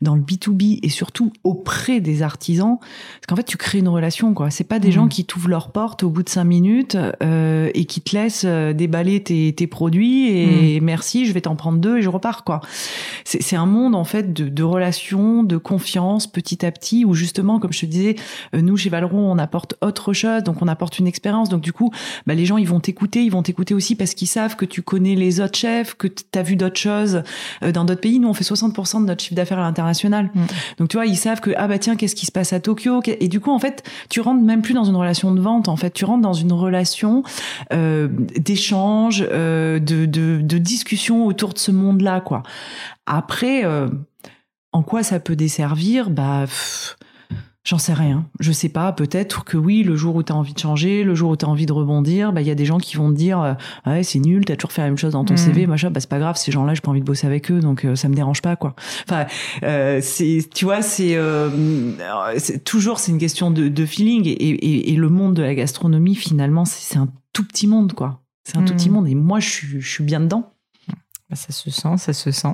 dans le B2B et surtout auprès des artisans, c'est qu'en fait, tu crées une relation, quoi. C'est pas des Mhm. gens qui t'ouvrent leur porte au bout de cinq minutes et qui te laissent déballer tes, tes produits et merci, je vais t'en prendre deux et je repars, quoi. C'est un monde, en fait, de, de relations, de confiance, petit à petit, où justement, comme je te disais, euh, nous, chez Valeron, on apporte autre chose, donc on apporte une expérience. Donc, du coup, bah, les gens, ils vont t'écouter, ils vont t'écouter aussi parce qu'ils savent que tu connais les autres chefs, que tu as vu d'autres choses euh, dans d'autres pays. Nous, on fait 60% de notre chiffre d'affaires à l'international. Mm. Donc, tu vois, ils savent que, ah bah tiens, qu'est-ce qui se passe à Tokyo? Et du coup, en fait, tu rentres même plus dans une relation de vente, en fait, tu rentres dans une relation euh, d'échange, euh, de, de, de discussion autour de ce monde-là, quoi. Après, euh, en quoi ça peut desservir? Bah, j'en sais rien. Je sais pas. Peut-être que oui, le jour où tu as envie de changer, le jour où tu as envie de rebondir, bah il y a des gens qui vont te dire, euh, Ah ouais, c'est nul, t'as toujours fait la même chose dans ton Mm. CV, machin. Bah c'est pas grave, ces gens-là, j'ai pas envie de bosser avec eux, donc euh, ça me dérange pas, quoi. Enfin, euh, c'est, tu vois, c'est, toujours c'est une question de, de feeling et, et, et le monde de la gastronomie finalement, c'est, un tout petit monde, quoi. C'est un tout petit monde et moi, je suis, je suis bien dedans. Bah, Ça se sent, ça se sent.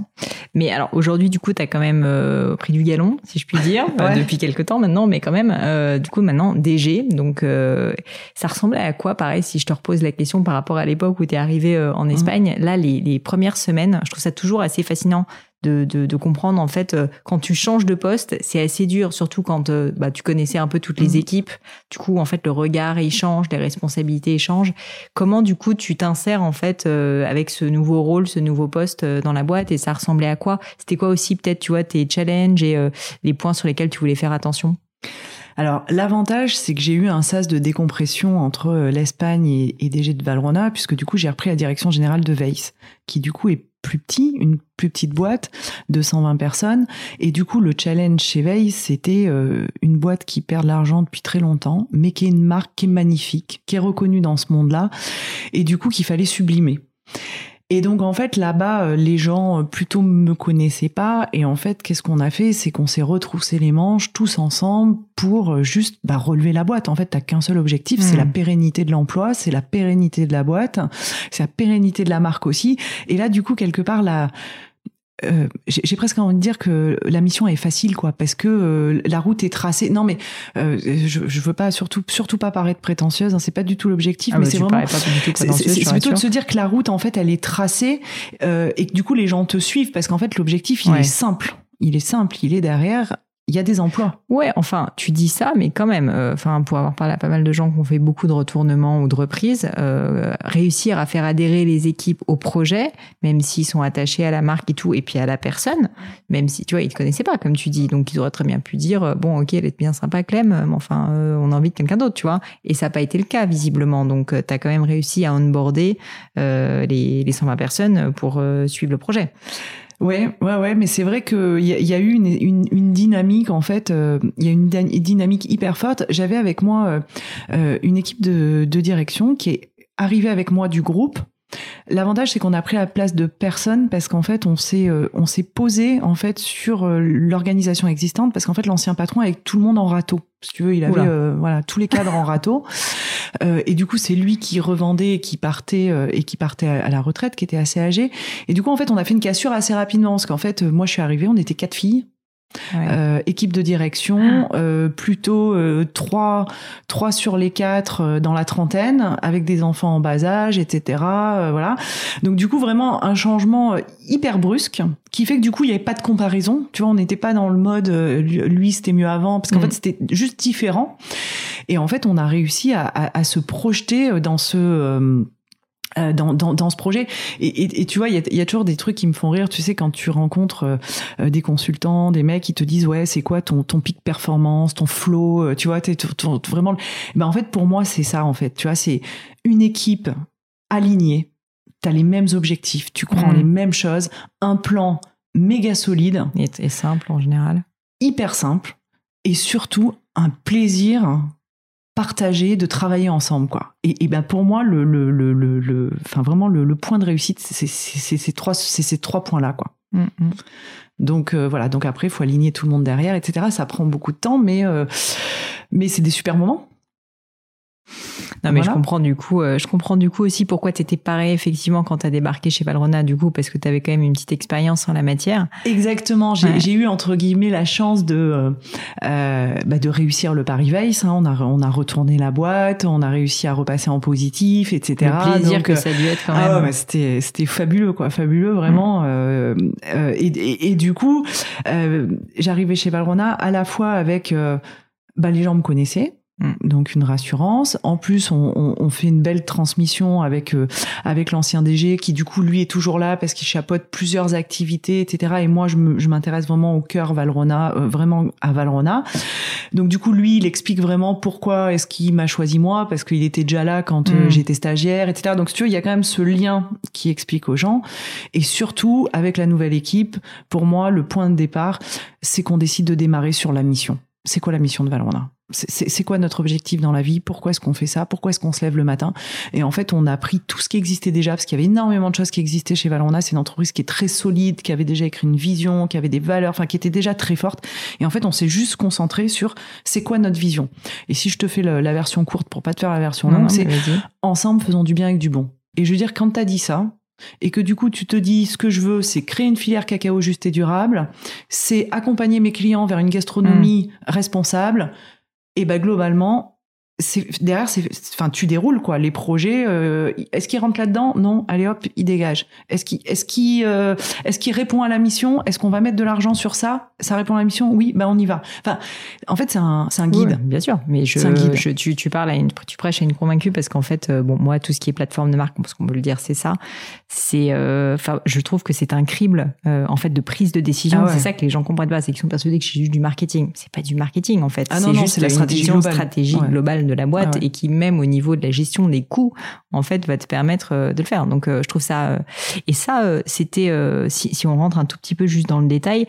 Mais alors aujourd'hui, du coup, tu as quand même euh, pris du galon, si je puis dire, Ouais. depuis quelques temps maintenant, mais quand même, euh, du coup, maintenant, DG. Donc, euh, ça ressemblait à quoi, pareil, si je te repose la question par rapport à l'époque où tu es arrivé euh, en Espagne? Là, les, les premières semaines, je trouve ça toujours assez fascinant de, de, de comprendre, en fait, euh, quand tu changes de poste, c'est assez dur, surtout quand euh, bah, tu connaissais un peu toutes les Mhm. équipes. Du coup, en fait, le regard, il change, les responsabilités changent. Comment, du coup, tu t'insères, en fait, euh, avec ce nouveau rôle, ce nouveau poste euh, dans la boîte et ça ressemblait à quoi? C'était quoi aussi, peut-être, tu vois, tes challenges et euh, les points sur lesquels tu voulais faire attention? Alors, l'avantage, c'est que j'ai eu un sas de décompression entre l'Espagne et, et DG de Valrhona, puisque du coup, j'ai repris la direction générale de Weiss, qui du coup est plus petit, une plus petite boîte de 120 personnes. Et du coup, le challenge chez Weiss, c'était euh, une boîte qui perd de l'argent depuis très longtemps, mais qui est une marque qui est magnifique, qui est reconnue dans ce monde-là, et du coup, qu'il fallait sublimer. Et donc en fait là-bas, euh, les gens euh, plutôt me connaissaient pas. Et en fait, qu'est-ce qu'on a fait? C'est qu'on s'est retroussé les manches tous ensemble pour euh, juste bah, relever la boîte. En fait, t'as qu'un seul objectif, c'est la pérennité de l'emploi, c'est la pérennité de la boîte, c'est la pérennité de la marque aussi. Et là, du coup, quelque part, la euh, j'ai presque envie de dire que la mission est facile, quoi, parce que euh, la route est tracée. Non, mais euh, je, je veux pas surtout surtout pas paraître prétentieuse. Hein, c'est pas du tout l'objectif, ah, mais c'est vraiment. C'est plutôt de se dire que la route, en fait, elle est tracée et que du coup les gens te suivent, parce qu'en fait l'objectif il est simple. Il est simple, il est derrière il y a des emplois. Ouais, enfin, tu dis ça, mais quand même, euh, enfin, pour avoir parlé à pas mal de gens qui ont fait beaucoup de retournements ou de reprises, euh, réussir à faire adhérer les équipes au projet, même s'ils sont attachés à la marque et tout, et puis à la personne, même si tu vois, ils te connaissaient pas, comme tu dis, donc ils auraient très bien pu dire, euh, bon, ok, elle est bien sympa, Clem, mais enfin, on a envie de quelqu'un d'autre, tu vois. Et ça n'a pas été le cas visiblement, donc tu as quand même réussi à onboarder les, les 120 personnes pour suivre le projet. Ouais, ouais, ouais, mais c'est vrai qu'il y, a, eu une, dynamique en fait. Euh, il y a une dynamique hyper forte. J'avais avec moi euh, euh, une équipe de, de direction qui est arrivée avec moi du groupe L'avantage, c'est qu'on a pris la place de personne parce qu'en fait, on s'est euh, on s'est posé en fait sur euh, l'organisation existante parce qu'en fait, l'ancien patron avec tout le monde en râteau. Si tu veux, il avait euh, voilà tous les cadres en râteau et du coup, c'est lui qui revendait et qui partait et qui partait à, la retraite, qui était assez âgé. Et du coup, en fait, on a fait une cassure assez rapidement parce qu'en fait, moi, je suis arrivée, on était quatre filles. Euh, équipe de direction, ah. euh, plutôt euh, trois, trois sur les quatre euh, dans la trentaine, avec des enfants en bas âge, etc. voilà. Donc du coup vraiment un changement hyper brusque qui fait que du coup il n'y avait pas de comparaison. Tu vois, on n'était pas dans le mode lui c'était mieux avant, parce qu'en mm. fait c'était juste différent. Et en fait on a réussi à, à, à se projeter dans ce euh, dans, dans, dans, ce projet. Et, et, tu vois, il y a, y a, toujours des trucs qui me font rire. Tu sais, quand tu rencontres euh, euh, des consultants, des mecs qui te disent, ouais, c'est quoi ton, ton pic performance, ton flow, tu vois, t'es vraiment... Ben, en fait, pour moi, c'est ça, en fait. Tu vois, c'est une équipe alignée. T'as les mêmes objectifs, tu crois en les mmh. mêmes choses, un plan méga solide. et simple en général. Hyper simple. Et surtout, un plaisir partager, de travailler ensemble, quoi. Et, et ben pour moi, le, le, le, le, enfin vraiment le, point de réussite, c'est ces trois, c'est ces trois points-là, quoi. Mm, mm. Donc euh, voilà. Donc après, il faut aligner tout le monde derrière, etc. Ça prend beaucoup de temps, mais euh, mais c'est des super moments. Non, mais je comprends du coup, euh, je comprends du coup aussi pourquoi tu étais pareil effectivement quand tu as débarqué chez Valrona, du coup, parce que tu avais quand même une petite expérience en la matière. Exactement. J'ai eu entre guillemets la chance de euh, euh bah, de réussir le Paris Vice. Hein. On a on a retourné la boîte, on a réussi à repasser en positif, etc. Le plaisir que ça a dû être quand ah même. c'était c'était fabuleux quoi, fabuleux vraiment. Mm. Euh, euh, et, et, et, du coup, j'arrivais chez Valrona à la fois avec bah, les gens me connaissaient. Donc une rassurance. En plus, on, on, fait une belle transmission avec euh, avec l'ancien DG qui du coup lui est toujours là parce qu'il chapeaute plusieurs activités, etc. Et moi, je m'intéresse vraiment au cœur Valrona, euh, vraiment à Valrona. Donc du coup, lui, il explique vraiment pourquoi est-ce qu'il m'a choisi moi parce qu'il était déjà là quand euh, mm. j'étais stagiaire, etc. Donc si tu veux, il y a quand même ce lien qui explique aux gens. Et surtout avec la nouvelle équipe, pour moi, le point de départ, c'est qu'on décide de démarrer sur la mission. C'est quoi la mission de Valrona c'est quoi notre objectif dans la vie? Pourquoi est-ce qu'on fait ça? Pourquoi est-ce qu'on se lève le matin? Et en fait, on a pris tout ce qui existait déjà, parce qu'il y avait énormément de choses qui existaient chez Valona. C'est une entreprise qui est très solide, qui avait déjà écrit une vision, qui avait des valeurs, enfin qui était déjà très forte. Et en fait, on s'est juste concentré sur c'est quoi notre vision. Et si je te fais la version courte pour pas te faire la version longue, c'est ensemble faisons du bien avec du bon. Et je veux dire, quand t'as dit ça, et que du coup tu te dis ce que je veux c'est créer une filière cacao juste et durable, c'est accompagner mes clients vers une gastronomie mmh. responsable, et ben globalement, derrière c'est enfin tu déroules quoi. Les projets euh, est-ce qu'il rentre là-dedans? Non. Allez hop il dégage est-ce qu'il est-ce qu'il euh, est-ce qu'il répond à la mission? Est-ce qu'on va mettre de l'argent sur ça? Ça répond à la mission? Oui bah on y va. Enfin en fait c'est un c'est un guide. Bien sûr. Mais je, je, tu tu parles à une tu prêches à une convaincue parce qu'en fait euh, bon moi tout ce qui est plateforme de marque parce qu'on peut le dire c'est ça. C'est enfin je trouve que c'est un crible en fait de prise de décision. Ah c'est ça que les gens comprennent pas c'est qu'ils sont persuadés que c'est juste du marketing. C'est pas du marketing en fait. Ah c'est juste la stratégie stratégie globale de la boîte ah et qui même au niveau de la gestion des coûts en fait va te permettre euh, de le faire. Donc euh, je trouve ça euh, et ça c'était si, si on rentre un tout petit peu juste dans le détail,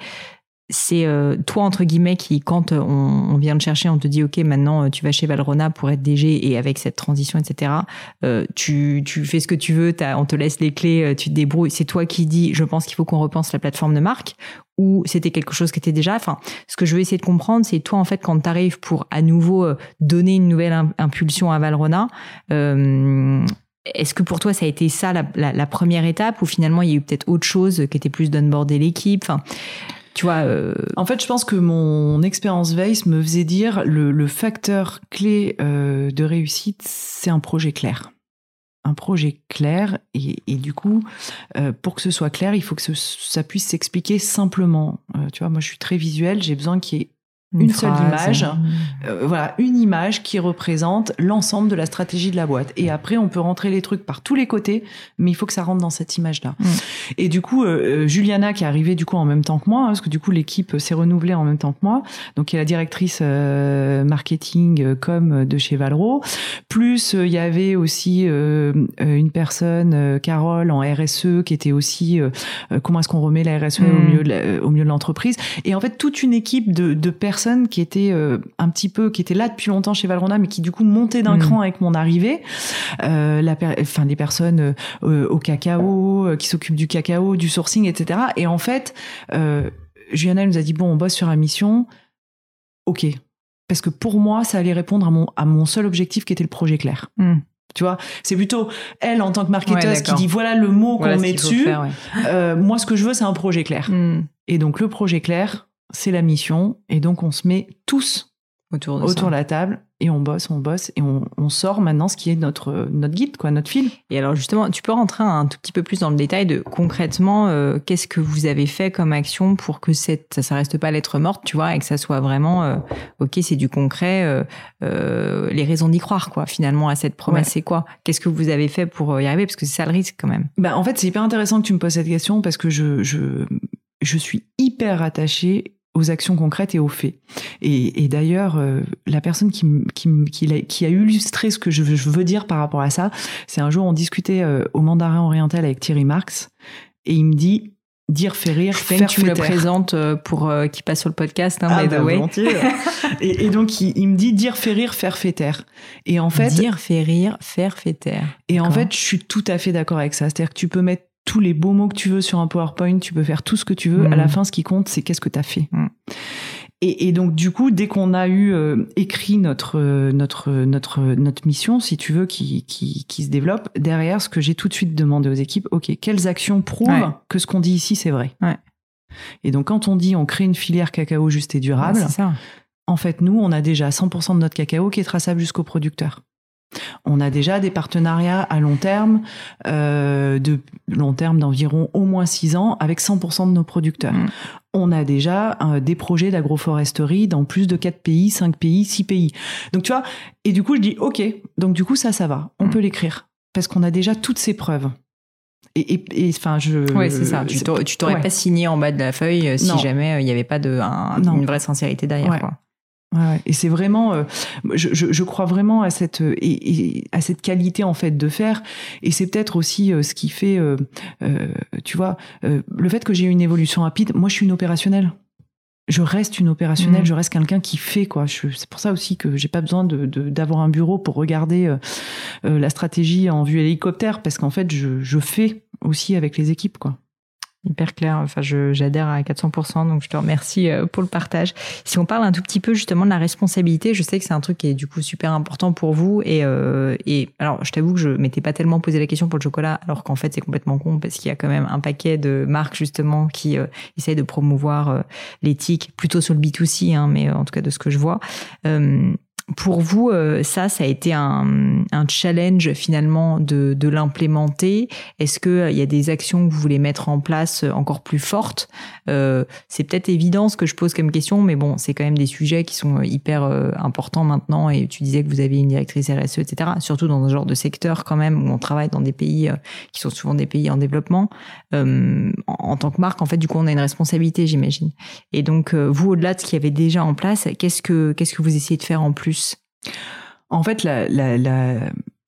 c'est toi entre guillemets qui quand on, vient te chercher on te dit ok maintenant tu vas chez Valrona pour être DG et avec cette transition etc tu, tu fais ce que tu veux on te laisse les clés tu te débrouilles c'est toi qui dis je pense qu'il faut qu'on repense la plateforme de marque ou c'était quelque chose qui était déjà. Enfin, ce que je veux essayer de comprendre, c'est toi en fait quand tu arrives pour à nouveau euh, donner une nouvelle impulsion à Valrona. Euh, est-ce que pour toi, ça a été ça la, première étape ou finalement il y a eu peut-être autre chose qui était plus d'onboarder l'équipe? Enfin, tu vois, euh, En fait, je pense que mon expérience Veille me faisait dire le, le facteur clé euh, de réussite, c'est un projet clair. Un projet clair et, du coup, euh, pour que ce soit clair, il faut que ça puisse s'expliquer simplement. tu vois, moi, je suis très visuelle, j'ai besoin qu'il y ait une, seule image, euh, voilà, une image qui représente l'ensemble de la stratégie de la boîte. Et après, on peut rentrer les trucs par tous les côtés, mais il faut que ça rentre dans cette image-là. Mm. Et du coup, euh, euh, Juliana, qui est arrivée du coup en même temps que moi, hein, parce que du coup l'équipe s'est renouvelée en même temps que moi, donc qui est la directrice marketing com de chez Valro. Plus il y avait aussi une personne, Carole en RSE, qui était aussi comment est-ce qu'on remet la RSE au mm. milieu de au milieu de l'entreprise. Et en fait, toute une équipe de, de personnes qui était euh, un petit peu, qui était là depuis longtemps chez Valrhona, mais qui du coup montait d'un mm. cran avec mon arrivée. Euh, la, enfin, des personnes euh, au cacao, qui s'occupent du cacao, du sourcing, etc. Et en fait, Juliana nous a dit bon, on bosse sur la mission. Ok, parce que pour moi, ça allait répondre à mon à mon seul objectif qui était le projet clair. Mm. Tu vois, c'est plutôt elle en tant que marketeuse qui dit voilà le mot qu'on met dessus. euh, moi, ce que je veux, c'est un projet clair. Mm. Et donc le projet clair, c'est la mission. Et donc, on se met tous autour de, la table et on bosse, on bosse et on, sort maintenant ce qui est notre notre guide, quoi, notre fil. Et alors justement, tu peux rentrer un tout petit peu plus dans le détail de concrètement euh, qu'est-ce que vous avez fait comme action pour que cette ça, ça reste pas lettre morte, tu vois, et que ça soit vraiment euh, ok, c'est du concret, euh, les raisons d'y croire, quoi. Finalement, à cette promesse, c'est quoi? Qu'est-ce que vous avez fait pour y arriver? Parce que c'est ça le risque quand même. Bah en fait, c'est hyper intéressant que tu me poses cette question parce que je je je suis hyper attachée aux actions concrètes et aux faits. Et, d'ailleurs, euh, la personne qui, qui, qui, a, illustré ce que je veux, dire par rapport à ça, c'est un jour on discutait euh, au Mandarin Oriental avec Thierry Marx, et il me dit dire fait rire, faire tu me le présentes euh, pour qui passe sur le podcast, hein, ah, by the bah, way. et, et, donc il, me dit dire fait rire, faire fait taire. Et en fait dire fait rire, faire fait taire. Et en fait, je suis tout à fait d'accord avec ça. C'est-à-dire que tu peux mettre tous les beaux mots que tu veux sur un PowerPoint, tu peux faire tout ce que tu veux. À la mm. fin, ce qui compte, c'est qu'est-ce que tu as fait. Mm. Et, donc du coup, dès qu'on a eu euh, écrit notre notre notre notre mission, si tu veux, qui qui, qui se développe derrière, ce que j'ai tout de suite demandé aux équipes, ok, quelles actions prouvent que ce qu'on dit ici c'est vrai. Ouais. Et donc quand on dit on crée une filière cacao juste et durable, ça. en fait nous on a déjà 100% de notre cacao qui est traçable jusqu'au producteur. On a déjà des partenariats à long terme, euh, de long terme d'environ au moins six ans, avec 100% de nos producteurs. Mm. On a déjà euh, des projets d'agroforesterie dans plus de quatre pays, cinq pays, six pays. Donc tu vois, et du coup je dis ok, donc du coup ça, ça va, on mm. peut l'écrire parce qu'on a déjà toutes ces preuves. Et enfin, je. Ouais, c'est ça. Tu t'aurais pas signé en bas de la feuille euh, si jamais il n'y avait pas de une vraie sincérité derrière. Quoi. Ouais, et c'est vraiment, euh, je, je, je, crois vraiment à cette et, à cette qualité en fait de faire, et c'est peut-être aussi euh, ce qui fait, euh, tu vois, le fait que j'ai une évolution rapide. Moi, je suis une opérationnelle. Je reste une opérationnelle, mmh. je reste quelqu'un qui fait quoi. C'est pour ça aussi que j'ai pas besoin de d'avoir un bureau pour regarder la stratégie en vue hélicoptère, parce qu'en fait, je, je fais aussi avec les équipes quoi. Hyper clair. Enfin, j'adhère à 400%. Donc, je te remercie euh, pour le partage. Si on parle un tout petit peu justement de la responsabilité, je sais que c'est un truc qui est du coup super important pour vous. Et, euh, et alors, je t'avoue que je m'étais pas tellement posé la question pour le chocolat, alors qu'en fait, c'est complètement con parce qu'il y a quand même un paquet de marques justement qui euh, essayent de promouvoir euh, l'éthique, plutôt sur le B2C, hein, mais en tout cas de ce que je vois. Euh, pour vous, euh, ça, ça a été un, challenge finalement de, l'implémenter. Est-ce qu'il euh, y a des actions que vous voulez mettre en place euh, encore plus fortes? C'est peut-être évident ce que je pose comme question, mais bon, c'est quand même des sujets qui sont hyper importants maintenant. Et tu disais que vous aviez une directrice RSE, etc. Surtout dans un genre de secteur quand même où on travaille dans des pays qui sont souvent des pays en développement. en, en, tant que marque, en fait, du coup, on a une responsabilité, j'imagine. Et donc, vous, au-delà de ce qu'il y avait déjà en place, qu'est-ce que qu'est-ce que vous essayez de faire en plus? En fait,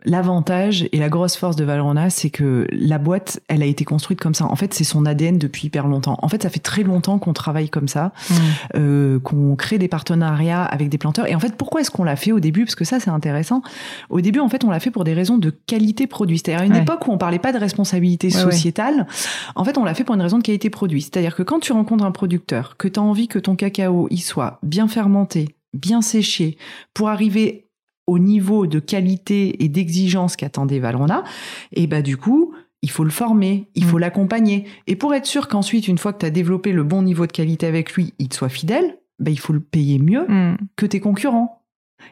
L'avantage et la grosse force de Valrhona, c'est que la boîte, elle a été construite comme ça. En fait, c'est son ADN depuis hyper longtemps. En fait, ça fait très longtemps qu'on travaille comme ça, mmh. euh, qu'on crée des partenariats avec des planteurs. Et en fait, pourquoi est-ce qu'on l'a fait au début? Parce que ça, c'est intéressant. Au début, en fait, on l'a fait pour des raisons de qualité produit. C'est-à-dire à une époque où on parlait pas de responsabilité sociétale. En fait, on l'a fait pour une raison de qualité produit. C'est-à-dire que quand tu rencontres un producteur, que tu as envie que ton cacao il soit bien fermenté, bien séché pour arriver au niveau de qualité et d'exigence qu'attendait Valrona, et bah du coup, il faut le former, il faut mm. l'accompagner. Et pour être sûr qu'ensuite, une fois que tu as développé le bon niveau de qualité avec lui, il te soit fidèle, bah, il faut le payer mieux mm. que tes concurrents.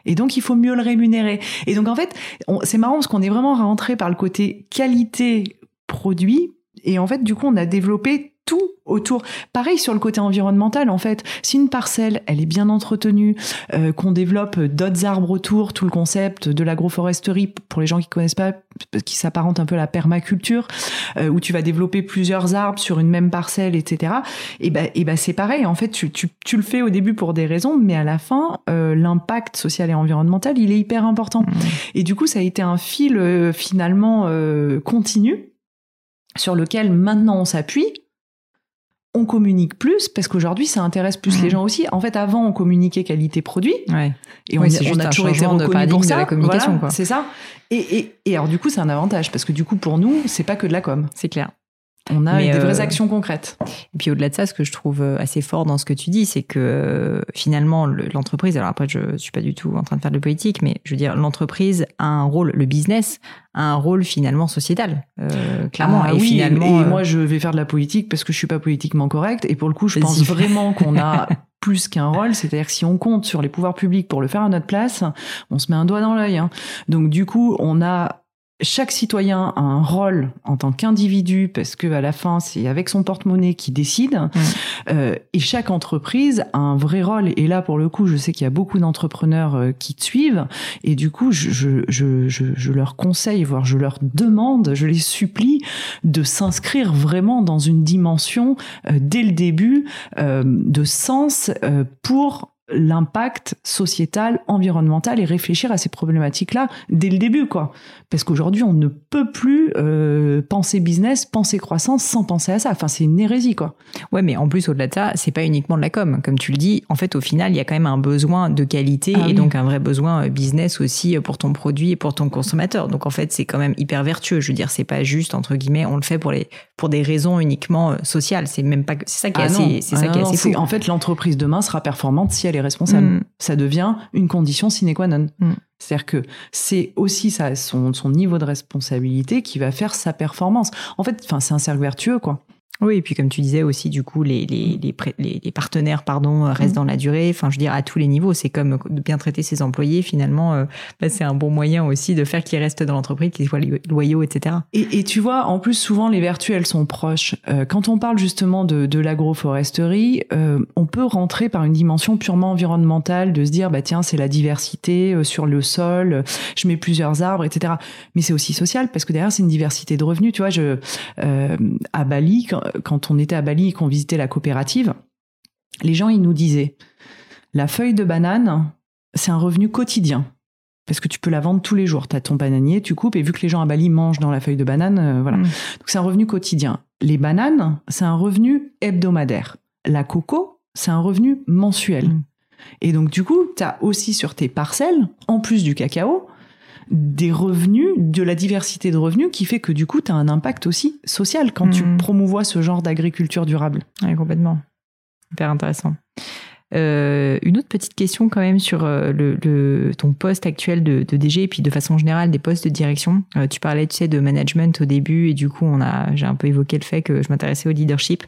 Et donc, il faut mieux le rémunérer. Et donc, en fait, c'est marrant parce qu'on est vraiment rentré par le côté qualité produit. Et en fait, du coup, on a développé tout autour. Pareil sur le côté environnemental, en fait. Si une parcelle, elle est bien entretenue, euh, qu'on développe d'autres arbres autour, tout le concept de l'agroforesterie, pour les gens qui connaissent pas, qui s'apparente un peu à la permaculture, euh, où tu vas développer plusieurs arbres sur une même parcelle, etc. Et ben, et ben c'est pareil. En fait, tu, tu, tu, le fais au début pour des raisons, mais à la fin, euh, l'impact social et environnemental, il est hyper important. Mmh. Et du coup, ça a été un fil finalement continu sur lequel maintenant on s'appuie on communique plus parce qu'aujourd'hui ça intéresse plus les mmh. gens aussi. En fait, avant on communiquait qualité produit et on, a toujours été reconnu pour ça. la communication. c'est ça. Et, et, et, alors du coup c'est un avantage parce que du coup pour nous c'est pas que de la com. C'est clair. On a des vraies euh, actions concrètes. Et puis au-delà de ça, ce que je trouve euh, assez fort dans ce que tu dis, c'est que euh, finalement l'entreprise, alors après je suis pas du tout en train de faire de politique, mais je veux dire l'entreprise a un rôle, le business a un rôle finalement sociétal, clairement. Ah et finalement, et, moi je vais faire de la politique parce que je suis pas politiquement correcte. Et pour le coup, je pense vraiment qu'on a plus qu'un rôle, c'est-à-dire que si on compte sur les pouvoirs publics pour le faire à notre place, on se met un doigt dans l'œil. Hein. Donc du coup, on a chaque citoyen a un rôle en tant qu'individu parce que à la fin c'est avec son porte-monnaie qu'il décide. Mmh. euh, et chaque entreprise a un vrai rôle. Et là pour le coup je sais qu'il y a beaucoup d'entrepreneurs euh, qui te suivent. Et du coup je, je, je, je, leur conseille voire je leur demande je les supplie de s'inscrire vraiment dans une dimension euh, dès le début euh, de sens pour l'impact sociétal, environnemental et réfléchir à ces problématiques-là dès le début, quoi. Parce qu'aujourd'hui, on ne peut plus euh, penser business, penser croissance sans penser à ça. Enfin, c'est une hérésie, quoi. Ouais, mais en plus, au-delà de ça, c'est pas uniquement de la com. Comme tu le dis, en fait, au final, il y a quand même un besoin de qualité ah et donc un vrai besoin euh, business aussi euh, pour ton produit et pour ton consommateur. Donc, en fait, c'est quand même hyper vertueux. Je veux dire, c'est pas juste, entre guillemets, on le fait pour les, pour des raisons uniquement sociales. C'est même pas, c'est ça qui est ah assez, c'est ça ah qui est assez fou. En fait, l'entreprise demain sera performante si elle est responsable. Mm. Ça devient une condition sine qua non. Mm. C'est-à-dire que c'est aussi ça, son, son niveau de responsabilité qui va faire sa performance. En fait, enfin, c'est un cercle vertueux, quoi. Oui, et puis comme tu disais aussi, du coup, les, les, les, les partenaires pardon, restent mm. dans la durée. Enfin, je veux dire, à tous les niveaux, c'est comme de bien traiter ses employés. Finalement, euh, bah, c'est un bon moyen aussi de faire qu'ils restent dans l'entreprise, qu'ils soient loyaux, etc. Et, et, tu vois, en plus, souvent, les vertus, elles sont proches. Euh, quand on parle justement de, de l'agroforesterie, euh, on peut rentrer par une dimension purement environnementale, de se dire, bah tiens, c'est la diversité euh, sur le sol, je mets plusieurs arbres, etc. Mais c'est aussi social, parce que derrière, c'est une diversité de revenus. Tu vois, je, à Bali, quand, quand on était à Bali et qu'on visitait la coopérative, les gens, ils nous disaient, la feuille de banane, c'est un revenu quotidien. Parce que tu peux la vendre tous les jours. Tu as ton bananier, tu coupes, et vu que les gens à Bali mangent dans la feuille de banane, euh, voilà. Mm. Donc c'est un revenu quotidien. Les bananes, c'est un revenu hebdomadaire. La coco, c'est un revenu mensuel. Mm. Et donc du coup, tu as aussi sur tes parcelles, en plus du cacao, des revenus, de la diversité de revenus qui fait que du coup, tu as un impact aussi social quand tu mmh. promouvois ce genre d'agriculture durable. Oui, complètement. Hyper intéressant. Euh, une autre petite question quand même sur euh, le, ton poste actuel de, DG et puis de façon générale des postes de direction. Euh, tu parlais, tu sais, de management au début et du coup, on a, j'ai un peu évoqué le fait que je m'intéressais au leadership.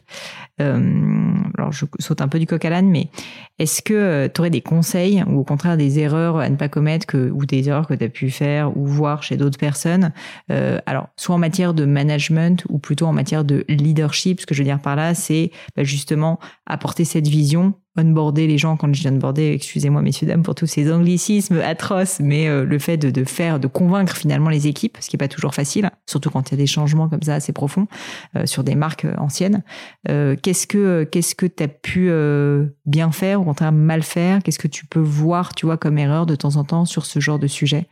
alors, je saute un peu du coq à l'âne, mais est-ce que tu aurais des conseils ou au contraire des erreurs à ne pas commettre que, ou des erreurs que tu as pu faire ou voir chez d'autres personnes Alors, soit en matière de management ou plutôt en matière de leadership. Ce que je veux dire par là, c'est bah, justement apporter cette vision onboarder les gens, quand je dis onboarder, excusez-moi messieurs, dames, pour tous ces anglicismes atroces, mais euh, le fait de, de, faire, de convaincre finalement les équipes, ce qui est pas toujours facile, surtout quand il y a des changements comme ça assez profonds euh, sur des marques euh, anciennes. qu'est-ce que qu'est-ce que tu as pu bien faire ou contraire mal faire? Qu'est-ce que tu peux voir, tu vois, comme erreur de temps en temps sur ce genre de sujet?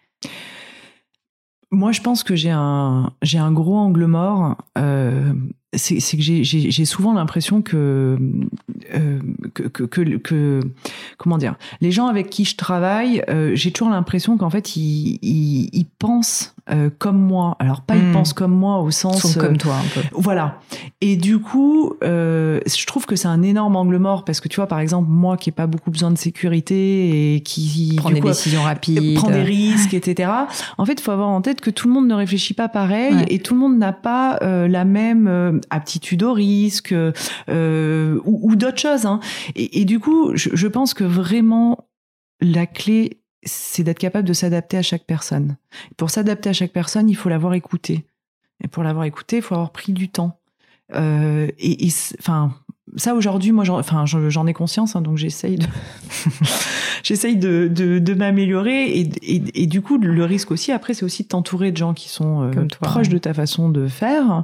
Moi, je pense que j'ai un j'ai un gros angle mort. Euh, c'est que j'ai souvent l'impression que, euh, que, que, que, comment dire les gens avec qui je travaille euh, j'ai toujours l'impression qu'en fait ils, ils, ils pensent euh, comme moi. Alors pas ils hmm. pensent comme moi au sens Sont comme toi un peu. voilà. Et du coup, euh, je trouve que c'est un énorme angle mort parce que tu vois, par exemple, moi qui n'ai pas beaucoup besoin de sécurité et qui prend des décisions rapides, prend des risques, etc. En fait, il faut avoir en tête que tout le monde ne réfléchit pas pareil et tout le monde n'a pas euh, la même euh, aptitude au risque euh, ou, ou d'autres choses. Hein. Et, et, du coup, je, je pense que vraiment la clé, c'est d'être capable de s'adapter à chaque personne. Pour s'adapter à chaque personne, il faut l'avoir écouté. Et pour l'avoir écouté, il faut avoir pris du temps. Euh, et, enfin, ça aujourd'hui, moi, j'en, enfin, j'en ai conscience, hein, donc j'essaye de, j'essaye de, de, de m'améliorer. Et, et, et, du coup, le risque aussi, après, c'est aussi de t'entourer de gens qui sont euh, proches de ta façon de faire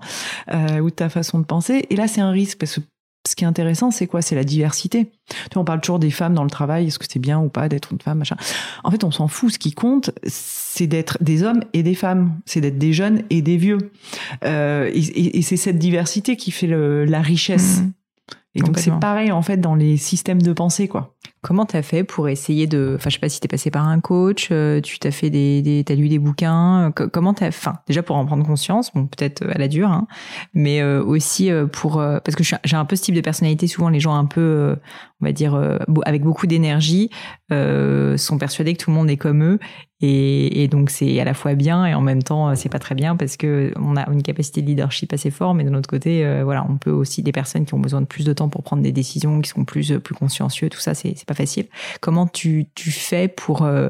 euh, ou de ta façon de penser. Et là, c'est un risque parce que ce qui est intéressant, c'est quoi? C'est la diversité. Tu vois, on parle toujours des femmes dans le travail. Est-ce que c'est bien ou pas d'être une femme, machin? En fait, on s'en fout. Ce qui compte, c'est d'être des hommes et des femmes. C'est d'être des jeunes et des vieux. Euh, et, et c'est cette diversité qui fait le, la richesse. Mmh. Et donc c'est pareil en fait dans les systèmes de pensée quoi. Comment t'as fait pour essayer de, enfin je sais pas si t'es passé par un coach, euh, tu t'as fait des, des t'as lu des bouquins, euh, comment t'as, enfin déjà pour en prendre conscience, bon peut-être à la dure, hein, mais euh, aussi pour parce que j'ai un peu ce type de personnalité, souvent les gens un peu, on va dire avec beaucoup d'énergie, sont persuadés que tout le monde est comme eux et, et, donc c'est à la fois bien et en même temps c'est pas très bien parce que on a une capacité de leadership assez fort, mais de l'autre côté, voilà, on peut aussi des personnes qui ont besoin de plus de temps pour prendre des décisions, qui sont plus plus consciencieux, tout ça, c'est pas facile. Comment tu tu fais pour, euh,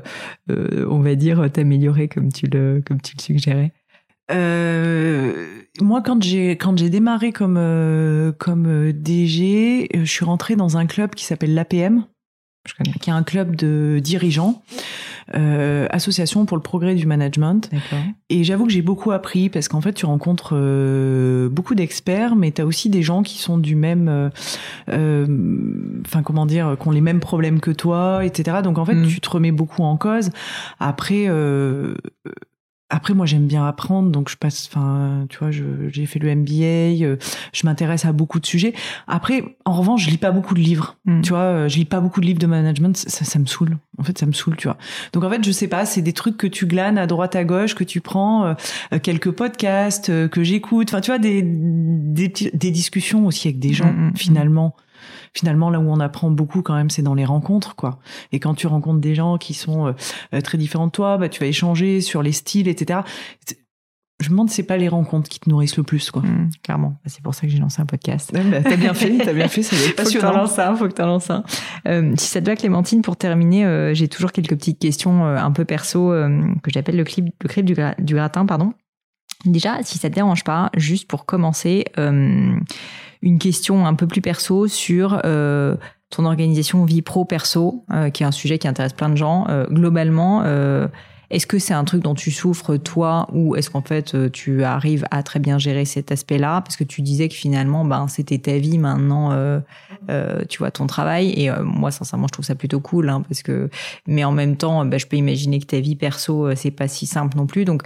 euh, on va dire, t'améliorer comme tu le comme tu le suggérais? Euh, moi, quand j'ai quand j'ai démarré comme euh, comme DG, je suis rentrée dans un club qui s'appelle l'APM, qui est un club de dirigeants euh, association pour le progrès du management. Et j'avoue que j'ai beaucoup appris parce qu'en fait, tu rencontres euh, beaucoup d'experts, mais tu as aussi des gens qui sont du même, euh, euh, enfin comment dire, qui ont les mêmes problèmes que toi, etc. Donc en fait, mm. tu te remets beaucoup en cause. Après, euh, après, moi, j'aime bien apprendre, donc je passe, enfin, tu vois, j'ai fait le MBA, euh, je m'intéresse à beaucoup de sujets. Après, en revanche, je lis pas beaucoup de livres, hmm. tu vois, euh, je lis pas beaucoup de livres de management, ça, ça me saoule. En fait, ça me saoule, tu vois. Donc, en fait, je sais pas, c'est des trucs que tu glanes à droite à gauche, que tu prends, euh, quelques podcasts que j'écoute, enfin, tu vois, des, des, des discussions aussi avec des gens, hmm, hmm, finalement finalement là où on apprend beaucoup quand même c'est dans les rencontres quoi. Et quand tu rencontres des gens qui sont euh, très différents de toi bah tu vas échanger sur les styles etc je me demande c'est pas les rencontres qui te nourrissent le plus quoi. Mmh, clairement. Bah, c'est pour ça que j'ai lancé un podcast. Bah, t'as bien fait t'as bien fait c'est passionnant faut que t'en un faut que t'en lances un. Euh, si ça te va Clémentine pour terminer euh, j'ai toujours quelques petites questions euh, un peu perso euh, que j'appelle le clip le clip du, du gratin pardon. Déjà si ça te dérange pas juste pour commencer une question un peu plus perso sur euh, ton organisation vie pro perso, euh, qui est un sujet qui intéresse plein de gens. Euh, globalement, est-ce que c'est un truc dont tu souffres toi, ou est-ce qu'en fait tu arrives à très bien gérer cet aspect-là? Parce que tu disais que finalement, ben c'était ta vie, maintenant, tu vois ton travail. Et moi, sincèrement, je trouve ça plutôt cool, hein, parce que. Mais en même temps, ben, je peux imaginer que ta vie perso, c'est pas si simple non plus. Donc,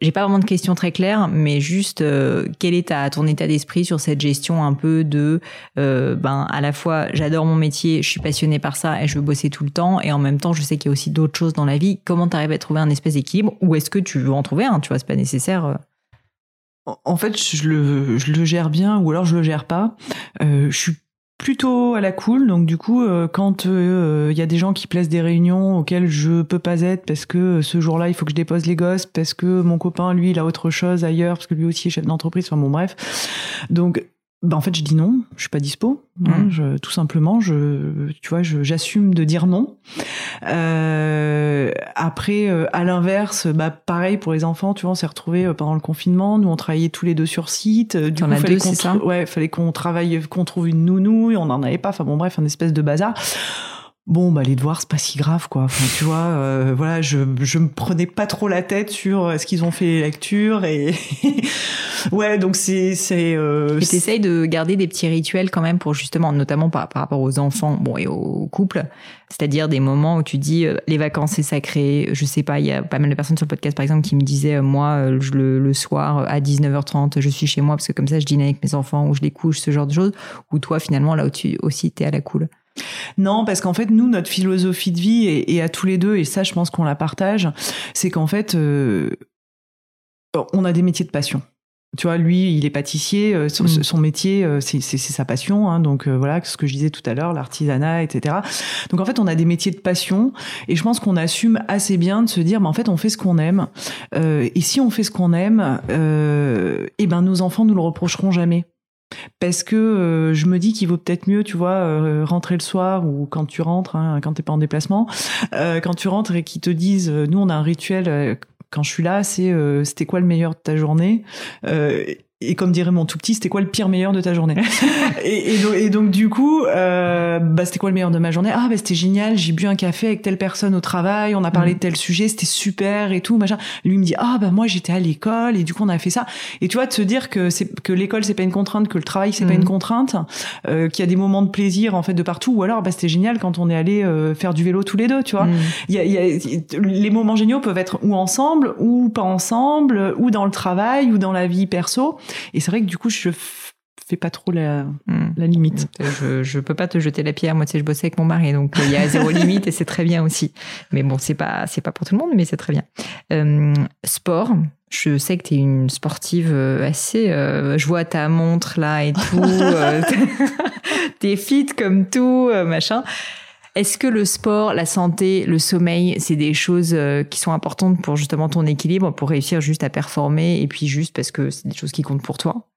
j'ai pas vraiment de questions très claires, mais juste euh, quel est ton état d'esprit sur cette gestion un peu de euh, ben à la fois j'adore mon métier, je suis passionnée par ça et je veux bosser tout le temps, et en même temps je sais qu'il y a aussi d'autres choses dans la vie. Comment tu arrives à trouver un espèce d'équilibre ou est-ce que tu veux en trouver un Tu vois, c'est pas nécessaire. Euh? En fait, je le, gère bien ou alors je le gère pas. Je suis plutôt à la cool. Donc du coup, euh, quand il euh, y a des gens qui plaisent des réunions auxquelles je peux pas être parce que euh, ce jour-là il faut que je dépose les gosses, parce que mon copain lui il a autre chose ailleurs, parce que lui aussi est chef d'entreprise. Enfin bon bref. Donc bah en fait, je dis non, je suis pas dispo. Hein, mm. je, tout simplement, je, tu vois, j'assume de dire non. Euh, après, euh, à l'inverse, bah pareil pour les enfants, tu vois, on s'est retrouvés euh, pendant le confinement. Nous, on travaillait tous les deux sur site. Du coup, fallait qu'on, ouais, fallait qu'on travaille, qu'on trouve une nounou. Et on n'en avait pas. Enfin bon, bref, un espèce de bazar bon bah les devoirs c'est pas si grave quoi. Enfin tu vois euh, voilà je je me prenais pas trop la tête sur est-ce qu'ils ont fait les lectures et ouais donc c'est c'est euh, t'essayes de garder des petits rituels quand même pour justement notamment par, par rapport aux enfants bon et aux couples c'est-à-dire des moments où tu dis euh, les vacances c'est sacré. Je sais pas il y a pas mal de personnes sur le podcast par exemple qui me disaient euh, moi le, le soir à 19h30 je suis chez moi parce que comme ça je dîne avec mes enfants ou je les couche ce genre de choses. Ou toi finalement là où tu aussi t'es à la cool non, parce qu'en fait, nous, notre philosophie de vie, et, à tous les deux, et ça, je pense qu'on la partage, c'est qu'en fait, euh, on a des métiers de passion. Tu vois, lui, il est pâtissier, euh, son, Mm. son métier, euh, c'est sa passion. Hein, donc euh, voilà, ce que je disais tout à l'heure, l'artisanat, etc. Donc en fait, on a des métiers de passion, et je pense qu'on assume assez bien de se dire, mais en fait, on fait ce qu'on aime. Et si on fait ce qu'on aime, eh ben nos enfants nous le reprocheront jamais. Parce que euh, je me dis qu'il vaut peut-être mieux, tu vois, euh, rentrer le soir ou quand tu rentres, hein, quand t'es pas en déplacement, euh, quand tu rentres et qu'ils te disent, nous on a un rituel quand je suis là, c'est c'était quoi le meilleur de ta journée et comme dirait mon tout petit, c'était quoi le pire meilleur de ta journée et, et donc, et donc, du coup, euh, bah, c'était quoi le meilleur de ma journée? Ah bah c'était génial, j'ai bu un café avec telle personne au travail, on a parlé Mhm. de tel sujet, c'était super et tout machin. Lui me dit ah bah moi j'étais à l'école et du coup on a fait ça. Et tu vois de se dire que c'est que l'école c'est pas une contrainte, que le travail c'est pas une contrainte, euh, qu'il y a des moments de plaisir en fait de partout. Ou alors bah c'était génial quand on est allé euh, faire du vélo tous les deux, tu vois. Mm. A, y a- les moments géniaux peuvent être ou ensemble, ou pas ensemble, ou dans le travail, ou dans la vie perso. Et c'est vrai que du coup, je fais pas trop la, Mm. la limite. Je, je peux pas te jeter la pierre. Moi, tu sais, je bossais avec mon mari, donc euh, il y a zéro limite et c'est très bien aussi. Mais bon, c'est pas, c'est pas pour tout le monde, mais c'est très bien. Euh, sport. Je sais que tu es une sportive euh, assez. euh, je vois ta montre là et tout. T'es fit comme tout, machin. Est-ce que le sport, la santé, le sommeil, c'est des choses euh, qui sont importantes pour justement ton équilibre, pour réussir juste à performer et puis juste parce que c'est des choses qui comptent pour toi?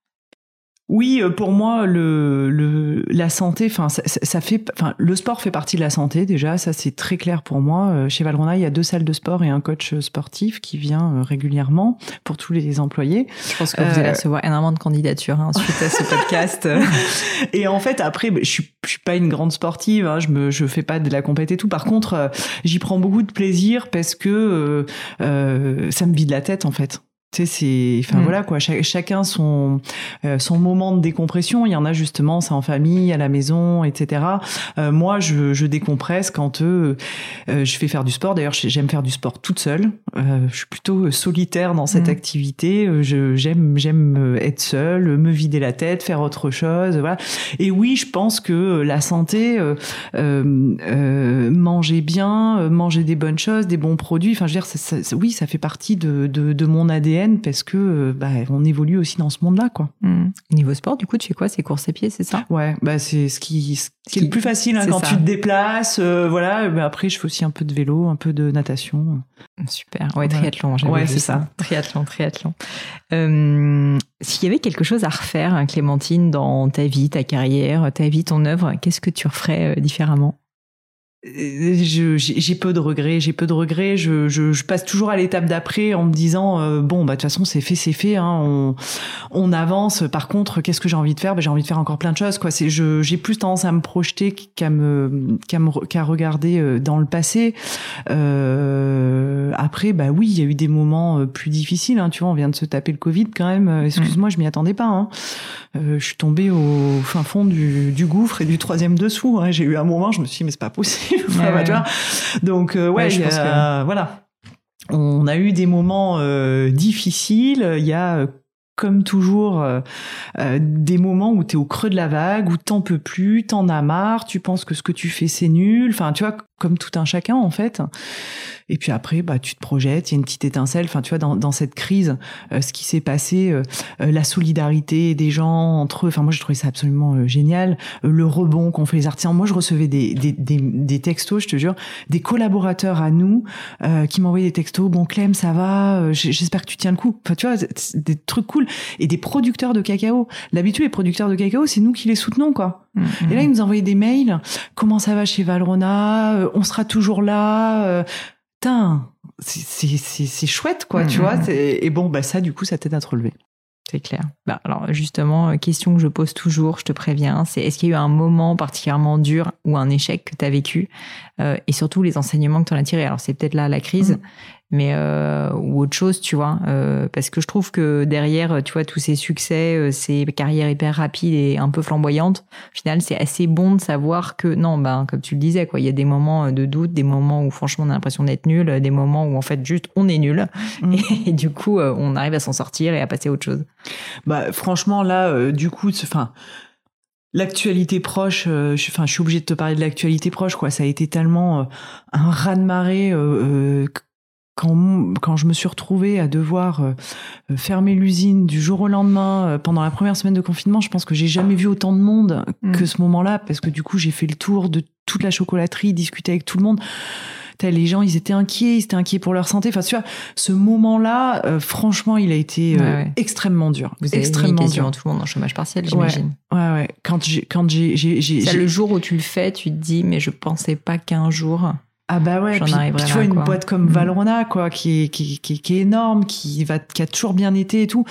Oui, euh, pour moi, le, le la santé, enfin, ça, ça- fait, enfin, le sport fait partie de la santé déjà. Ça, c'est très clair pour moi. Euh, Chez Valrhona, il y a deux salles de sport et un coach sportif qui vient euh, régulièrement pour tous les employés. Je pense que vous allez recevoir énormément de candidatures hein, suite à ce podcast. Et en fait, après, bah, je suis, je suis pas une grande sportive. Hein, je me, je fais pas de la compète et tout. Par contre, j'y prends beaucoup de plaisir parce que euh, ça me vide la tête en fait. Tu sais, c'est, enfin Mm. voilà quoi. Cha- chacun son euh, son moment de décompression. Il y en a justement, c'est en famille, à la maison, etc. Euh, moi, je, je décompresse quand euh, je fais faire du sport. D'ailleurs, j'aime faire du sport toute seule. Je suis plutôt solitaire dans cette Mm. activité. Je, j'aime j'aime être seule, me vider la tête, faire autre chose. Voilà. Et oui, je pense que la santé, manger bien, manger des bonnes choses, des bons produits. Enfin, je veux dire, ça- ça- ça- oui, ça fait partie de, de, de mon ADN parce que euh, bah, on évolue aussi dans ce monde-là, quoi. Hmm. Niveau sport, du coup, tu fais quoi? C'est course à pied, c'est ça? Ouais, bah c'est ce qui, ce qui est le plus facile hein, quand ça. tu te déplaces. euh, voilà. Mais après, je fais aussi un peu de vélo, un peu de natation. Super. Ouais, triathlon. Ouais, vu c'est ça. Triathlon, triathlon. Euh, S'il y avait quelque chose à refaire, hein, Clémentine, dans ta vie, ta carrière, ta vie, ton œuvre, qu'est-ce que tu referais euh, différemment? J'ai j'ai peu de regrets, j'ai peu de regrets. Je, je, passe toujours à l'étape d'après en me disant euh, bon bah de toute façon c'est fait, c'est fait. Hein, on, on avance. Par contre, qu'est-ce que j'ai envie de faire? Bah, J'ai envie de faire encore plein de choses. Quoi. C'est j'ai plus tendance à me projeter qu'à me qu'à qu'à regarder euh, dans le passé. Euh, après bah oui, il y a eu des moments euh, plus difficiles. Hein, tu vois, on vient de se taper le Covid quand même. Euh, Excuse-moi, je m'y attendais pas. Hein. Euh, je suis tombée au fin fond du, du gouffre et du troisième dessous. Hein. J'ai eu un moment, je me suis dit mais c'est pas possible. Enfin, Ouais, bah, tu ouais. vois. Donc euh, ouais, Ouais, je pense a- voilà. On a eu des moments euh, difficiles. Il y a comme toujours euh, euh, des moments où tu es au creux de la vague, où t'en peux plus, t'en as marre, tu penses que ce que tu fais c'est nul. Enfin, tu vois, comme tout un chacun en fait. Et puis après, bah, tu te projettes, il y a une petite étincelle. Enfin, tu vois, dans, dans cette crise, euh, ce qui s'est passé, euh, euh, la solidarité des gens entre eux. Enfin, moi, j'ai trouvé ça absolument euh, génial. Euh, le rebond qu'ont fait les artisans. Moi, je recevais des, des, des, des textos, je te jure, des collaborateurs à nous euh, qui m'envoyaient des textos. Bon, Clem, ça va. J'espère que tu tiens le coup. Enfin, tu vois, des trucs cool. Et des producteurs de cacao. L'habitude, les producteurs de cacao, c'est nous qui les soutenons, quoi. Et là, ils nous envoyaient des mails. Comment ça va chez Valrona Euh, On sera toujours là. Euh, Putain, c'est- chouette, quoi, tu Mhm. vois. Et bon, bah ça, du coup, ça t'aide à te relever. C'est clair. Bah, alors justement, euh, question que je pose toujours, je te préviens, c'est est-ce qu'il y a eu un moment particulièrement dur ou un échec que tu as vécu? Euh, et surtout les enseignements que tu en as tirés? Alors c'est peut-être là la crise. Mais euh, ou autre chose, tu vois, euh, parce que je trouve que derrière, tu vois, tous ces succès, euh, ces carrières hyper rapides et un peu flamboyantes, au final, c'est assez bon de savoir que non, ben comme tu le disais, quoi, il y a des moments de doute, des moments où franchement on a l'impression d'être nul, des moments où en fait juste on est nul Mhm. et, du coup euh, on arrive à s'en sortir et à passer à autre chose. Bah, franchement, là, euh, du coup, enfin, l'actualité proche, euh, je, enfin, je suis obligée de te parler de l'actualité proche, quoi. Ça a été tellement euh, un raz-de-marée euh, euh, quand, quand je me suis retrouvée à devoir euh, fermer l'usine du jour au lendemain euh, pendant la première semaine de confinement, je pense que j'ai jamais vu autant de monde Mm. que ce moment-là parce que du coup j'ai fait le tour de toute la chocolaterie, discuté avec tout le monde. T'as, les gens, ils étaient inquiets, ils étaient inquiets pour leur santé. Enfin, tu vois, ce moment-là, euh, franchement, il a été euh, Ouais, ouais. extrêmement dur. Vous avez mis extrêmement quasiment dur. tout le monde en chômage partiel, j'imagine. Ouais, ouais. Quand j'ai, quand j'ai, j'ai, j'ai- Ça, j'ai- le jour où tu le fais, tu te dis, mais je pensais pas qu'un jour. Ah bah ouais, puis, tu vois une quoi. boîte comme Mm. Valrona quoi, qui est, qui, qui, qui est énorme, qui va, qui a toujours bien été et tout.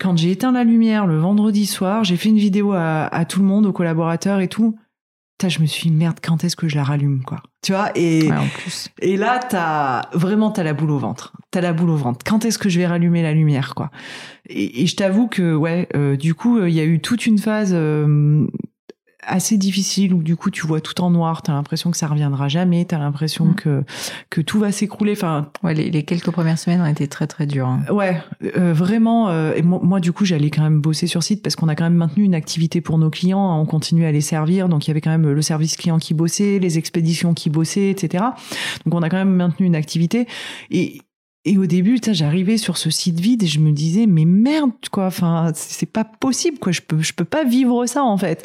Quand j'ai éteint la lumière le vendredi soir, j'ai fait une vidéo à, à tout le monde, aux collaborateurs et tout. Putain, je me suis dit, merde, quand est-ce que je la rallume quoi? Tu vois Et Ouais, en plus. et là, t'as vraiment t'as la boule au ventre. T'as la boule au ventre. Quand est-ce que je vais rallumer la lumière, quoi? Et, et je t'avoue que ouais, euh, du coup, euh, il y a eu toute une phase euh, assez difficile où du coup tu vois tout en noir. T'as l'impression que ça reviendra jamais. T'as l'impression Mm. que que tout va s'écrouler. Enfin, Ouais, les, les quelques premières semaines ont été très très dures. hein. Ouais, euh, vraiment. euh, et moi, moi, du coup, j'allais quand même bosser sur site parce qu'on a quand même maintenu une activité pour nos clients. hein, on continue à les servir. Donc, il y avait quand même le service client qui bossait, les expéditions qui bossaient, etc. Donc, on a quand même maintenu une activité. Et, et au début, j'arrivais sur ce site vide et je me disais, mais merde, quoi. Enfin, c'est pas possible, quoi. Je peux, je peux pas vivre ça, en fait.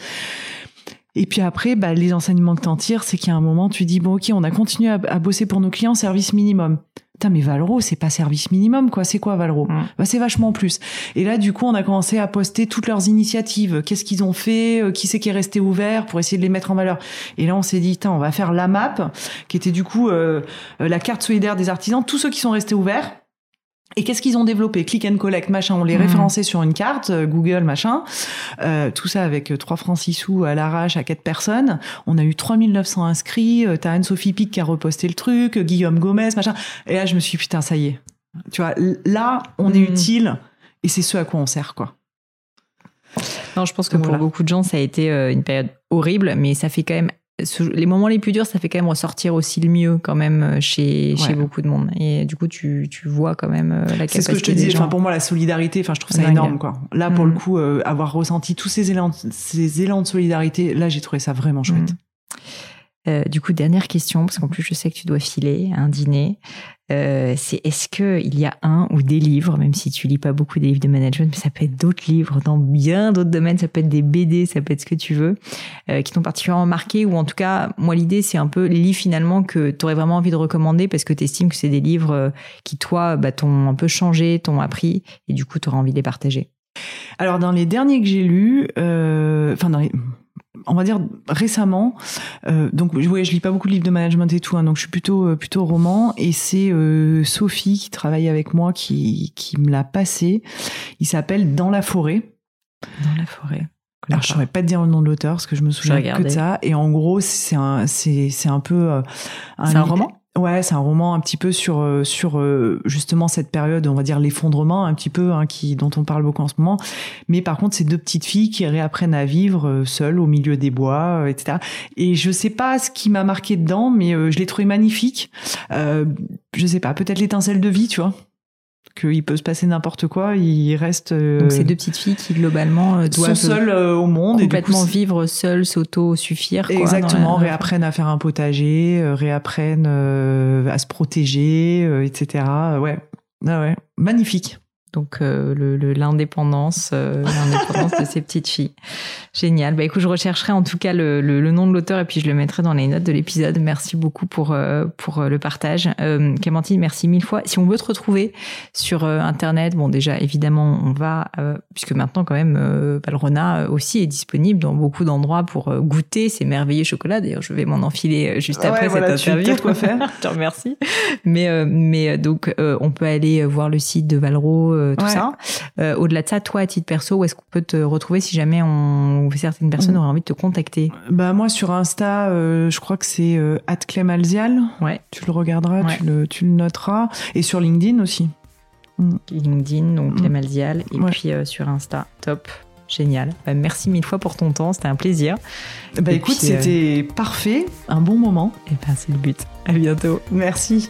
Et puis après, bah, les enseignements que t'en tires, c'est a un moment, tu dis, bon, ok, on a continué à, à bosser pour nos clients, service minimum. Putain, mais Valro, c'est pas service minimum, quoi. C'est quoi Valro Mm. bah, c'est vachement plus. Et là, du coup, on a commencé à poster toutes leurs initiatives. Qu'est-ce qu'ils ont fait euh, Qui c'est qui est resté ouvert pour essayer de les mettre en valeur Et là, on s'est dit, on va faire la map, qui était du coup euh, euh, la carte solidaire des artisans, tous ceux qui sont restés ouverts. Et qu'est-ce qu'ils ont développé? Click and collect, machin. On les Mhm. référençait sur une carte, euh, Google, machin. Euh, tout ça avec euh, 3 francs 6 sous à l'arrache à quatre personnes. On a eu 3900 inscrits. Euh, T'as Anne-Sophie Pic qui a reposté le truc, euh, Guillaume Gomez, machin. Et là, je me suis dit, putain, ça y est. Tu vois, là, on est Mhm. utile et c'est ce à quoi on sert, quoi. Non, je pense que Donc pour voilà. beaucoup de gens, ça a été euh, une période horrible, mais ça fait quand même. Les moments les plus durs, ça fait quand même ressortir aussi le mieux quand même euh, chez, chez beaucoup de monde. Et du coup, tu, tu vois quand même euh, la capacité C'est ce que je te disais. Enfin, pour moi, la solidarité, enfin, je trouve ça Dingue. énorme, quoi. Là, pour le coup, euh, avoir ressenti tous ces élans, ces élans de solidarité, là, j'ai trouvé ça vraiment chouette. Mm. Euh, du coup, dernière question, parce qu'en plus, je sais que tu dois filer à un dîner. Euh, c'est est-ce que il y a un ou des livres, même si tu lis pas beaucoup des livres de management, mais ça peut être d'autres livres dans bien d'autres domaines, ça peut être des BD, ça peut être ce que tu veux, euh, qui t'ont particulièrement marqué, ou en tout cas, moi, l'idée, c'est un peu les livres finalement que tu aurais vraiment envie de recommander parce que tu estimes que c'est des livres qui, toi, bah, t'ont un peu changé, t'ont appris, et du coup, tu auras envie de les partager. Alors, dans les derniers que j'ai lus, enfin, dans les- on va dire récemment, euh, donc ouais, je lis pas beaucoup de livres de management et tout, hein, donc je suis plutôt euh, plutôt roman. Et c'est euh, Sophie qui travaille avec moi qui qui me l'a passé. Il s'appelle Dans la forêt. Dans la forêt. Alors, je saurais pas te dire le nom de l'auteur parce que je me souviens que de ça. Et en gros, c'est un, c'est, c'est un peu. euh, un roman? Ouais, c'est un roman un petit peu sur euh, sur euh, justement cette période, on va dire l'effondrement un petit peu, hein, qui dont on parle beaucoup en ce moment. Mais par contre, c'est deux petites filles qui réapprennent à vivre euh, seules au milieu des bois, etc. Et je sais pas ce qui m'a marqué dedans, mais je l'ai trouvé magnifique. Euh, je sais pas, peut-être l'étincelle de vie, tu vois, qu'il peut se passer n'importe quoi, il reste. euh, Donc, ces deux petites filles qui, globalement, euh, sont doivent seules euh, au monde et coup, complètement c'est- vivre seul, s'auto-suffire. Exactement, la- réapprennent à faire un potager, réapprennent à se protéger, etc. Ouais, ah ouais, magnifique. Donc euh, le- le- l'indépendance, euh, l'indépendance de ces petites filles. Génial. Bah écoute, je rechercherai en tout cas le, le- le nom de l'auteur et puis je le mettrai dans les notes de l'épisode. Merci beaucoup pour euh, pour euh, le partage. Euh, Clémentine, merci mille fois. Si on veut te retrouver sur euh, internet, bon déjà évidemment on va euh, puisque maintenant quand même euh, euh, aussi est disponible dans beaucoup d'endroits pour goûter ces merveilleux chocolats. D'ailleurs, je vais m'en enfiler juste Ouais, après voilà, cette tu- interview. de quoi faire. je te remercie. Mais euh, mais donc euh, on peut aller voir le site de Valro, tout Ouais. ça. Euh, Au-delà de ça, toi à titre perso, où est-ce qu'on peut te retrouver si jamais on certaines personnes Mm. auraient envie de te contacter? Bah moi sur Insta, euh, je crois que c'est euh, @clemalzial. Ouais. Tu le regarderas, Ouais. tu le tu le noteras et sur LinkedIn aussi. LinkedIn, donc Mm. Clémalzial, et Ouais. puis euh, sur Insta, top. Génial. Bah, merci mille fois pour ton temps, c'était un plaisir. Bah Et écoute, euh, c'était parfait, un bon moment. Et ben c'est le but. À bientôt. Merci.